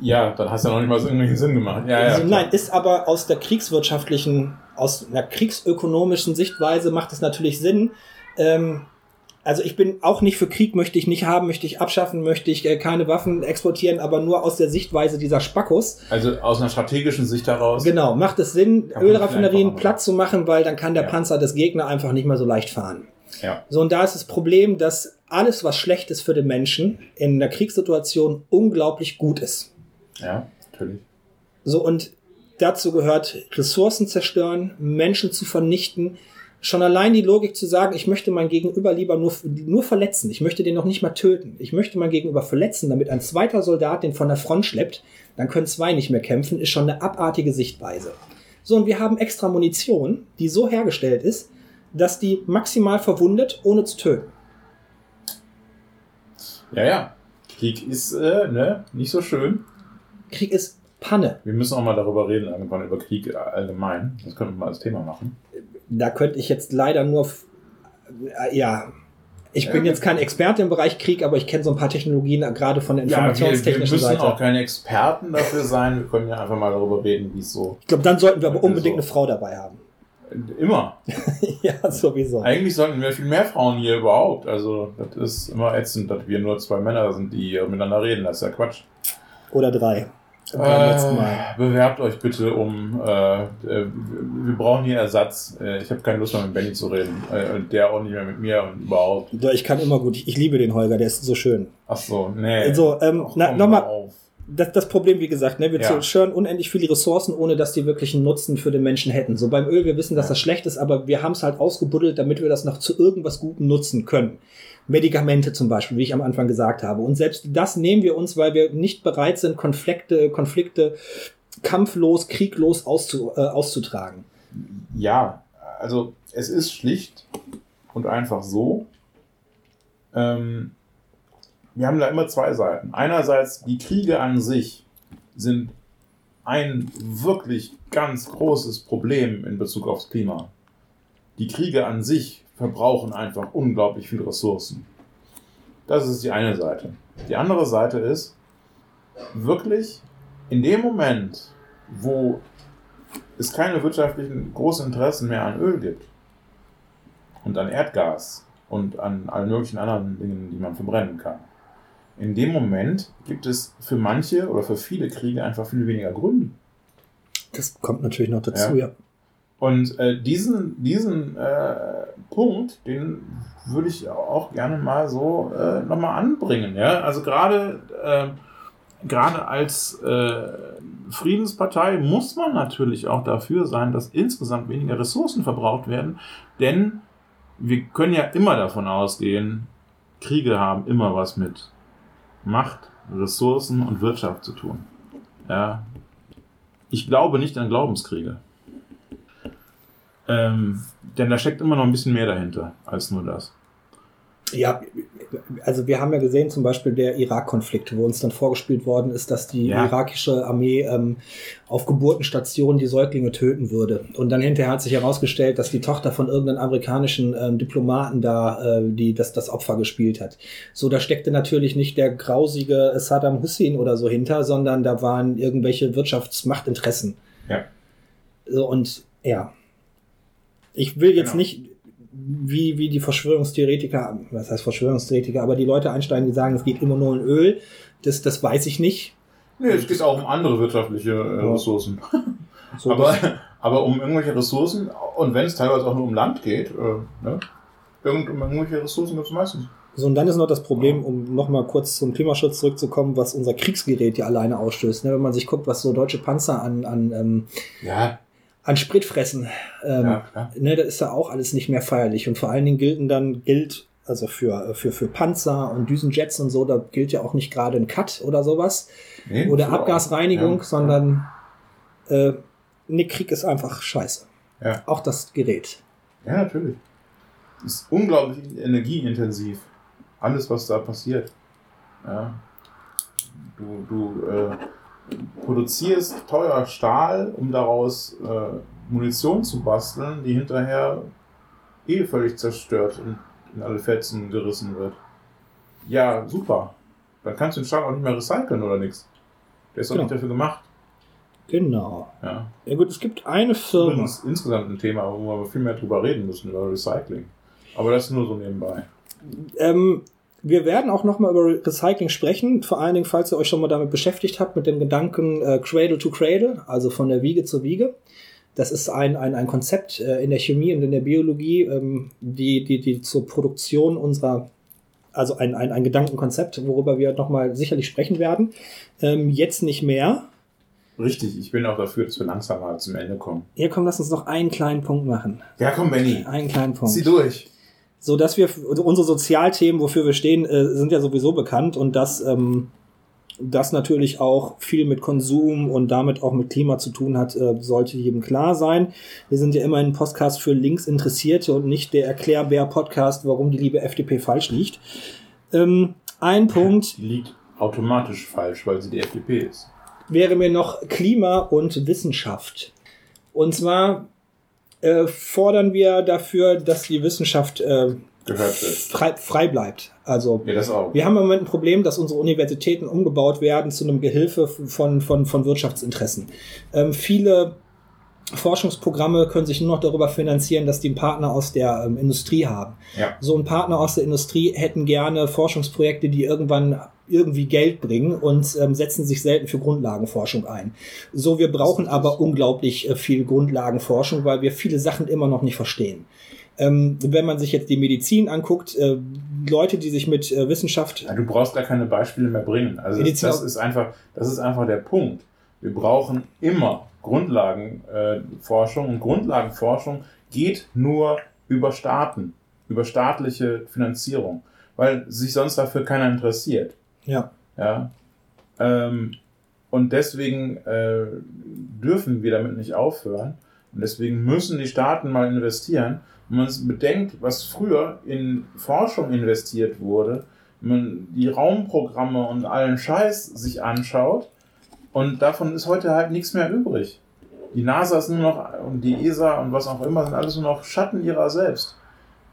Ja, dann hast du ja noch nicht mal so irgendwelchen Sinn gemacht. Ja, also, ja, nein, ist aber aus der kriegswirtschaftlichen, aus einer kriegsökonomischen Sichtweise macht es natürlich Sinn. Ähm, also ich bin auch nicht für Krieg, möchte ich nicht haben, möchte ich abschaffen, möchte ich äh, keine Waffen exportieren, aber nur aus der Sichtweise dieser Spackos. Also aus einer strategischen Sicht heraus. Genau, macht es Sinn, Ölraffinerien platt zu machen, weil dann kann der ja. Panzer des Gegner einfach nicht mehr so leicht fahren. Ja. So, und da ist das Problem, dass alles, was schlecht ist für den Menschen, in der Kriegssituation unglaublich gut ist. Ja, natürlich. So, und dazu gehört Ressourcen zerstören, Menschen zu vernichten. Schon allein die Logik zu sagen, ich möchte mein Gegenüber lieber nur, nur verletzen. Ich möchte den noch nicht mal töten. Ich möchte mein Gegenüber verletzen, damit ein zweiter Soldat den von der Front schleppt. Dann können zwei nicht mehr kämpfen, ist schon eine abartige Sichtweise. So, und wir haben extra Munition, die so hergestellt ist, dass die maximal verwundet, ohne zu töten. Ja, ja. Krieg ist äh, ne, nicht so schön. Krieg ist Panne. Wir müssen auch mal darüber reden, irgendwann über Krieg allgemein. Das können wir mal als Thema machen. Da könnte ich jetzt leider nur, äh, ja, ich bin jetzt kein Experte im Bereich Krieg, aber ich kenne so ein paar Technologien, gerade von der informationstechnischen Seite. Ja, wir, wir müssen auch keine Experten dafür sein. Wir können ja einfach mal darüber reden, wie es so. Ich glaube, dann sollten wir aber unbedingt so. eine Frau dabei haben. Immer. ja, sowieso. Eigentlich sollten wir viel mehr Frauen hier überhaupt. Also, das ist immer ätzend, dass wir nur zwei Männer sind, die miteinander reden. Das ist ja Quatsch. Oder drei. Äh, bewerbt euch bitte um. Äh, äh, wir brauchen hier Ersatz. Äh, ich habe keine Lust mehr mit Benny zu reden. Äh, und der auch nicht mehr mit mir und überhaupt. Ja, ich kann immer gut. Ich, ich liebe den Holger, der ist so schön. Ach so, nee. Also, ähm, nochmal. Das, das Problem, wie gesagt, ne, wir ja. zerstören unendlich viele Ressourcen, ohne dass die wirklich einen Nutzen für den Menschen hätten. So beim Öl, wir wissen, dass das schlecht ist, aber wir haben es halt ausgebuddelt, damit wir das noch zu irgendwas Gutem nutzen können. Medikamente zum Beispiel, wie ich am Anfang gesagt habe. Und selbst das nehmen wir uns, weil wir nicht bereit sind, Konflikte, Konflikte kampflos, krieglos auszu, äh, auszutragen. Ja, also es ist schlicht und einfach so. Ähm, wir haben da immer zwei Seiten. Einerseits die Kriege an sich sind ein wirklich ganz großes Problem in Bezug aufs Klima. Die Kriege an sich verbrauchen einfach unglaublich viele Ressourcen. Das ist die eine Seite. Die andere Seite ist, wirklich in dem Moment, wo es keine wirtschaftlichen großen Interessen mehr an Öl gibt und an Erdgas und an allen möglichen anderen Dingen, die man verbrennen kann, in dem Moment gibt es für manche oder für viele Kriege einfach viel weniger Gründe. Das kommt natürlich noch dazu, ja. ja. Und äh, diesen, diesen äh, Punkt, den würde ich auch gerne mal so äh, nochmal anbringen. Ja? Also gerade äh, gerade als äh, Friedenspartei muss man natürlich auch dafür sein, dass insgesamt weniger Ressourcen verbraucht werden, denn wir können ja immer davon ausgehen, Kriege haben immer was mit Macht, Ressourcen und Wirtschaft zu tun. Ja. Ich glaube nicht an Glaubenskriege. Ähm, denn da steckt immer noch ein bisschen mehr dahinter als nur das. Ja, also wir haben ja gesehen, zum Beispiel der Irak-Konflikt, wo uns dann vorgespielt worden ist, dass die ja. irakische Armee ähm, auf Geburtenstationen die Säuglinge töten würde. Und dann hinterher hat sich herausgestellt, dass die Tochter von irgendeinem amerikanischen ähm, Diplomaten da äh, die das, das Opfer gespielt hat. So, da steckte natürlich nicht der grausige Saddam Hussein oder so hinter, sondern da waren irgendwelche Wirtschaftsmachtinteressen. Ja. So, und ja. Ich will jetzt ja. nicht wie, wie die Verschwörungstheoretiker, was heißt Verschwörungstheoretiker, aber die Leute einsteigen, die sagen, es geht immer nur um Öl, das, das weiß ich nicht. Nee, es geht auch um andere wirtschaftliche äh, Ressourcen. So aber, aber um irgendwelche Ressourcen, und wenn es teilweise auch nur um Land geht, äh, ne? Irgend, um irgendwelche Ressourcen gibt es meistens. So, und dann ist noch das Problem, um nochmal kurz zum Klimaschutz zurückzukommen, was unser Kriegsgerät ja alleine ausstößt. Ne? Wenn man sich guckt, was so deutsche Panzer an, an, ähm, ja. An Sprit fressen, ähm, Ja, ne, da ist ja auch alles nicht mehr feierlich. Und vor allen Dingen gilt dann, gilt, also für, für, für Panzer und Düsenjets und so, da gilt ja auch nicht gerade ein Cut oder sowas. Nee, oder so. Abgasreinigung, Ja, sondern äh, ne, Krieg ist einfach scheiße. Ja. Auch das Gerät. Ja, natürlich. Ist unglaublich energieintensiv. Alles, was da passiert. Ja. Du, du äh, produzierst teuer Stahl, um daraus äh, Munition zu basteln, die hinterher eh völlig zerstört und in alle Fetzen gerissen wird. Ja, super. Dann kannst du den Stahl auch nicht mehr recyceln oder nichts. Der ist doch Genau. nicht dafür gemacht. Genau. Ja. Ja gut, es gibt eine Firma. Übrigens insgesamt ein Thema, wo wir viel mehr drüber reden müssen, über Recycling. Aber das nur so nebenbei. Ähm, wir werden auch nochmal über Recycling sprechen, vor allen Dingen, falls ihr euch schon mal damit beschäftigt habt, mit dem Gedanken äh, Cradle to Cradle, also von der Wiege zur Wiege. Das ist ein, ein, ein Konzept äh, in der Chemie und in der Biologie, ähm, die, die, die zur Produktion unserer, also ein, ein, ein Gedankenkonzept, worüber wir nochmal sicherlich sprechen werden. Ähm, jetzt nicht mehr. Richtig, ich bin auch dafür, dass wir langsam mal zum Ende kommen. Hier komm, lass uns noch einen kleinen Punkt machen. Ja, komm, Benny. Einen kleinen Punkt. Zieh durch. So dass wir also unsere Sozialthemen, wofür wir stehen, äh, sind ja sowieso bekannt und dass ähm, das natürlich auch viel mit Konsum und damit auch mit Klima zu tun hat, äh, sollte jedem klar sein. Wir sind ja immerhin ein Podcast für Linksinteressierte und nicht der Erklärbär-Podcast, warum die liebe FDP falsch liegt. Ähm, ein Punkt Die liegt automatisch falsch, weil sie die FDP ist. wäre mir noch Klima und Wissenschaft. Und zwar äh, fordern wir dafür, dass die Wissenschaft äh, frei, frei bleibt. Also Ja, wir haben im Moment ein Problem, dass unsere Universitäten umgebaut werden zu einem Gehilfe von, von, von Wirtschaftsinteressen. Ähm, viele Forschungsprogramme können sich nur noch darüber finanzieren, dass die einen Partner aus der ähm, Industrie haben. Ja. So ein Partner aus der Industrie hätten gerne Forschungsprojekte, die irgendwann irgendwie Geld bringen und ähm, setzen sich selten für Grundlagenforschung ein. So, wir brauchen aber unglaublich äh, viel Grundlagenforschung, weil wir viele Sachen immer noch nicht verstehen. Ähm, wenn man sich jetzt die Medizin anguckt, äh, Leute, die sich mit äh, Wissenschaft Ja, du brauchst gar keine Beispiele mehr bringen. Also das, das ist einfach, das ist einfach der Punkt. Wir brauchen immer Grundlagenforschung äh, Forschung. und Grundlagenforschung geht nur über Staaten, über staatliche Finanzierung, weil sich sonst dafür keiner interessiert. Ja. Ja. Ähm, und deswegen äh, dürfen wir damit nicht aufhören. Und deswegen müssen die Staaten mal investieren. Wenn man bedenkt, was früher in Forschung investiert wurde, wenn man die Raumprogramme und allen Scheiß sich anschaut, und davon ist heute halt nichts mehr übrig. Die NASA ist nur noch, und die ESA und was auch immer, sind alles nur noch Schatten ihrer selbst.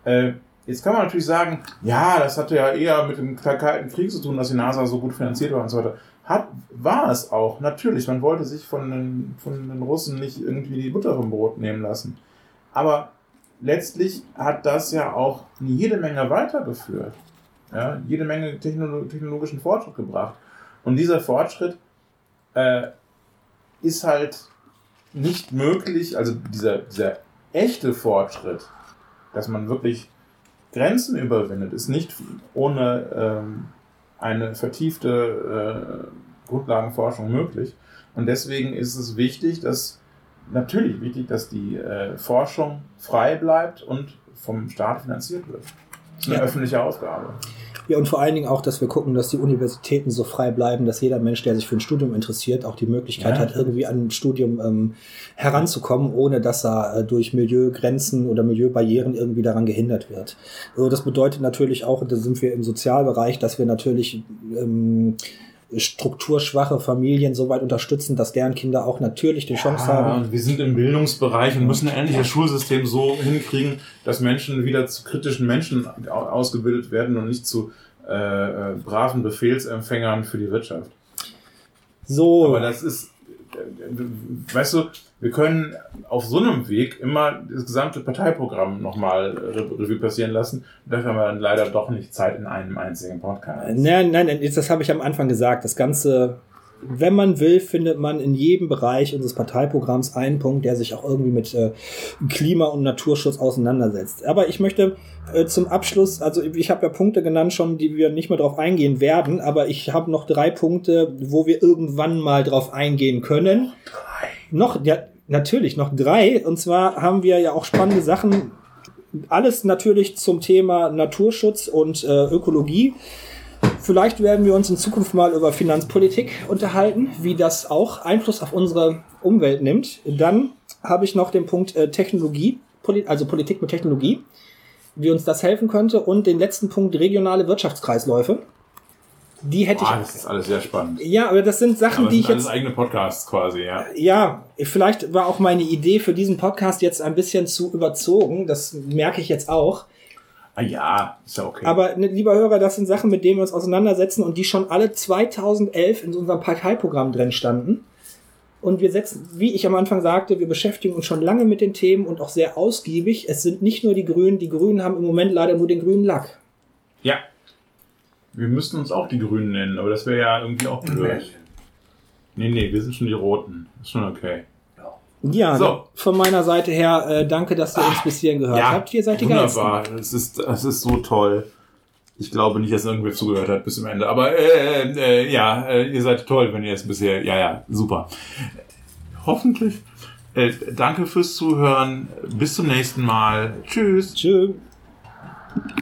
Äh, jetzt kann man natürlich sagen, ja, das hatte ja eher mit dem Kalten Krieg zu tun, dass die NASA so gut finanziert war und so weiter. Hat, war es auch, natürlich. Man wollte sich von den, von den Russen nicht irgendwie die Butter vom Brot nehmen lassen. Aber letztlich hat das ja auch jede Menge weitergeführt. Ja, jede Menge technolo technologischen Fortschritt gebracht. Und dieser Fortschritt äh, ist halt nicht möglich, also dieser, dieser echte Fortschritt, dass man wirklich Grenzen überwindet, ist nicht ohne ähm, eine vertiefte äh, Grundlagenforschung möglich. Und deswegen ist es wichtig, dass natürlich wichtig, dass die äh, Forschung frei bleibt und vom Staat finanziert wird. Das ist eine Ja. öffentliche Aufgabe. Ja, und vor allen Dingen auch, dass wir gucken, dass die Universitäten so frei bleiben, dass jeder Mensch, der sich für ein Studium interessiert, auch die Möglichkeit Ja. hat, irgendwie an ein Studium ähm, heranzukommen, ohne dass er äh, durch Milieugrenzen oder Milieubarrieren irgendwie daran gehindert wird. Also das bedeutet natürlich auch, da sind wir im Sozialbereich, dass wir natürlich ähm, strukturschwache Familien so weit unterstützen, dass deren Kinder auch natürlich die Chance haben. und wir sind im Bildungsbereich und müssen endlich das Schulsystem so hinkriegen, dass Menschen wieder zu kritischen Menschen au- ausgebildet werden und nicht zu äh, äh, braven Befehlsempfängern für die Wirtschaft. So, Aber das ist, äh, weißt du, wir können auf so einem Weg immer das gesamte Parteiprogramm nochmal Revue passieren lassen. Dafür haben wir dann leider doch nicht Zeit in einem einzigen Podcast. Nein, nein, das habe ich am Anfang gesagt. Das Ganze wenn man will, findet man in jedem Bereich unseres Parteiprogramms einen Punkt, der sich auch irgendwie mit äh, Klima- und Naturschutz auseinandersetzt. Aber ich möchte äh, zum Abschluss, also ich habe ja Punkte genannt schon, die wir nicht mehr drauf eingehen werden, aber ich habe noch drei Punkte, wo wir irgendwann mal drauf eingehen können. Noch, ja, natürlich, noch drei. Und zwar haben wir ja auch spannende Sachen. Alles natürlich zum Thema Naturschutz und äh, Ökologie. Vielleicht werden wir uns in Zukunft mal über Finanzpolitik unterhalten, wie das auch Einfluss auf unsere Umwelt nimmt. Dann habe ich noch den Punkt äh, Technologie, also Politik mit Technologie, wie uns das helfen könnte. Und den letzten Punkt regionale Wirtschaftskreisläufe. Die hätte Boah, ich. Das ist alles sehr spannend. Ja, aber das sind Sachen, aber die ich jetzt. eigene Podcasts quasi, ja. Ja, vielleicht war auch meine Idee für diesen Podcast jetzt ein bisschen zu überzogen. Das merke ich jetzt auch. Ah ja, ist ja okay. Aber ne, lieber Hörer, das sind Sachen, mit denen wir uns auseinandersetzen und die schon alle 2011 in unserem Parteiprogramm drin standen. Und wir setzen, wie ich am Anfang sagte, wir beschäftigen uns schon lange mit den Themen und auch sehr ausgiebig. Es sind nicht nur die Grünen, die Grünen haben im Moment leider nur den grünen Lack. Ja. Wir müssten uns auch die Grünen nennen, aber das wäre ja irgendwie auch blöd. Nee, nee, wir sind schon die Roten. Ist schon okay. Ja, so. von meiner Seite her, äh, danke, dass ihr uns bis hierhin gehört ja, habt. Ihr seid die Wunderbar, es ist, es ist so toll. Ich glaube nicht, dass irgendwer zugehört hat bis zum Ende. Aber äh, äh, ja, äh, ihr seid toll, wenn ihr es bisher. Ja, ja, super. Hoffentlich. Äh, danke fürs Zuhören. Bis zum nächsten Mal. Tschüss. Tschüss.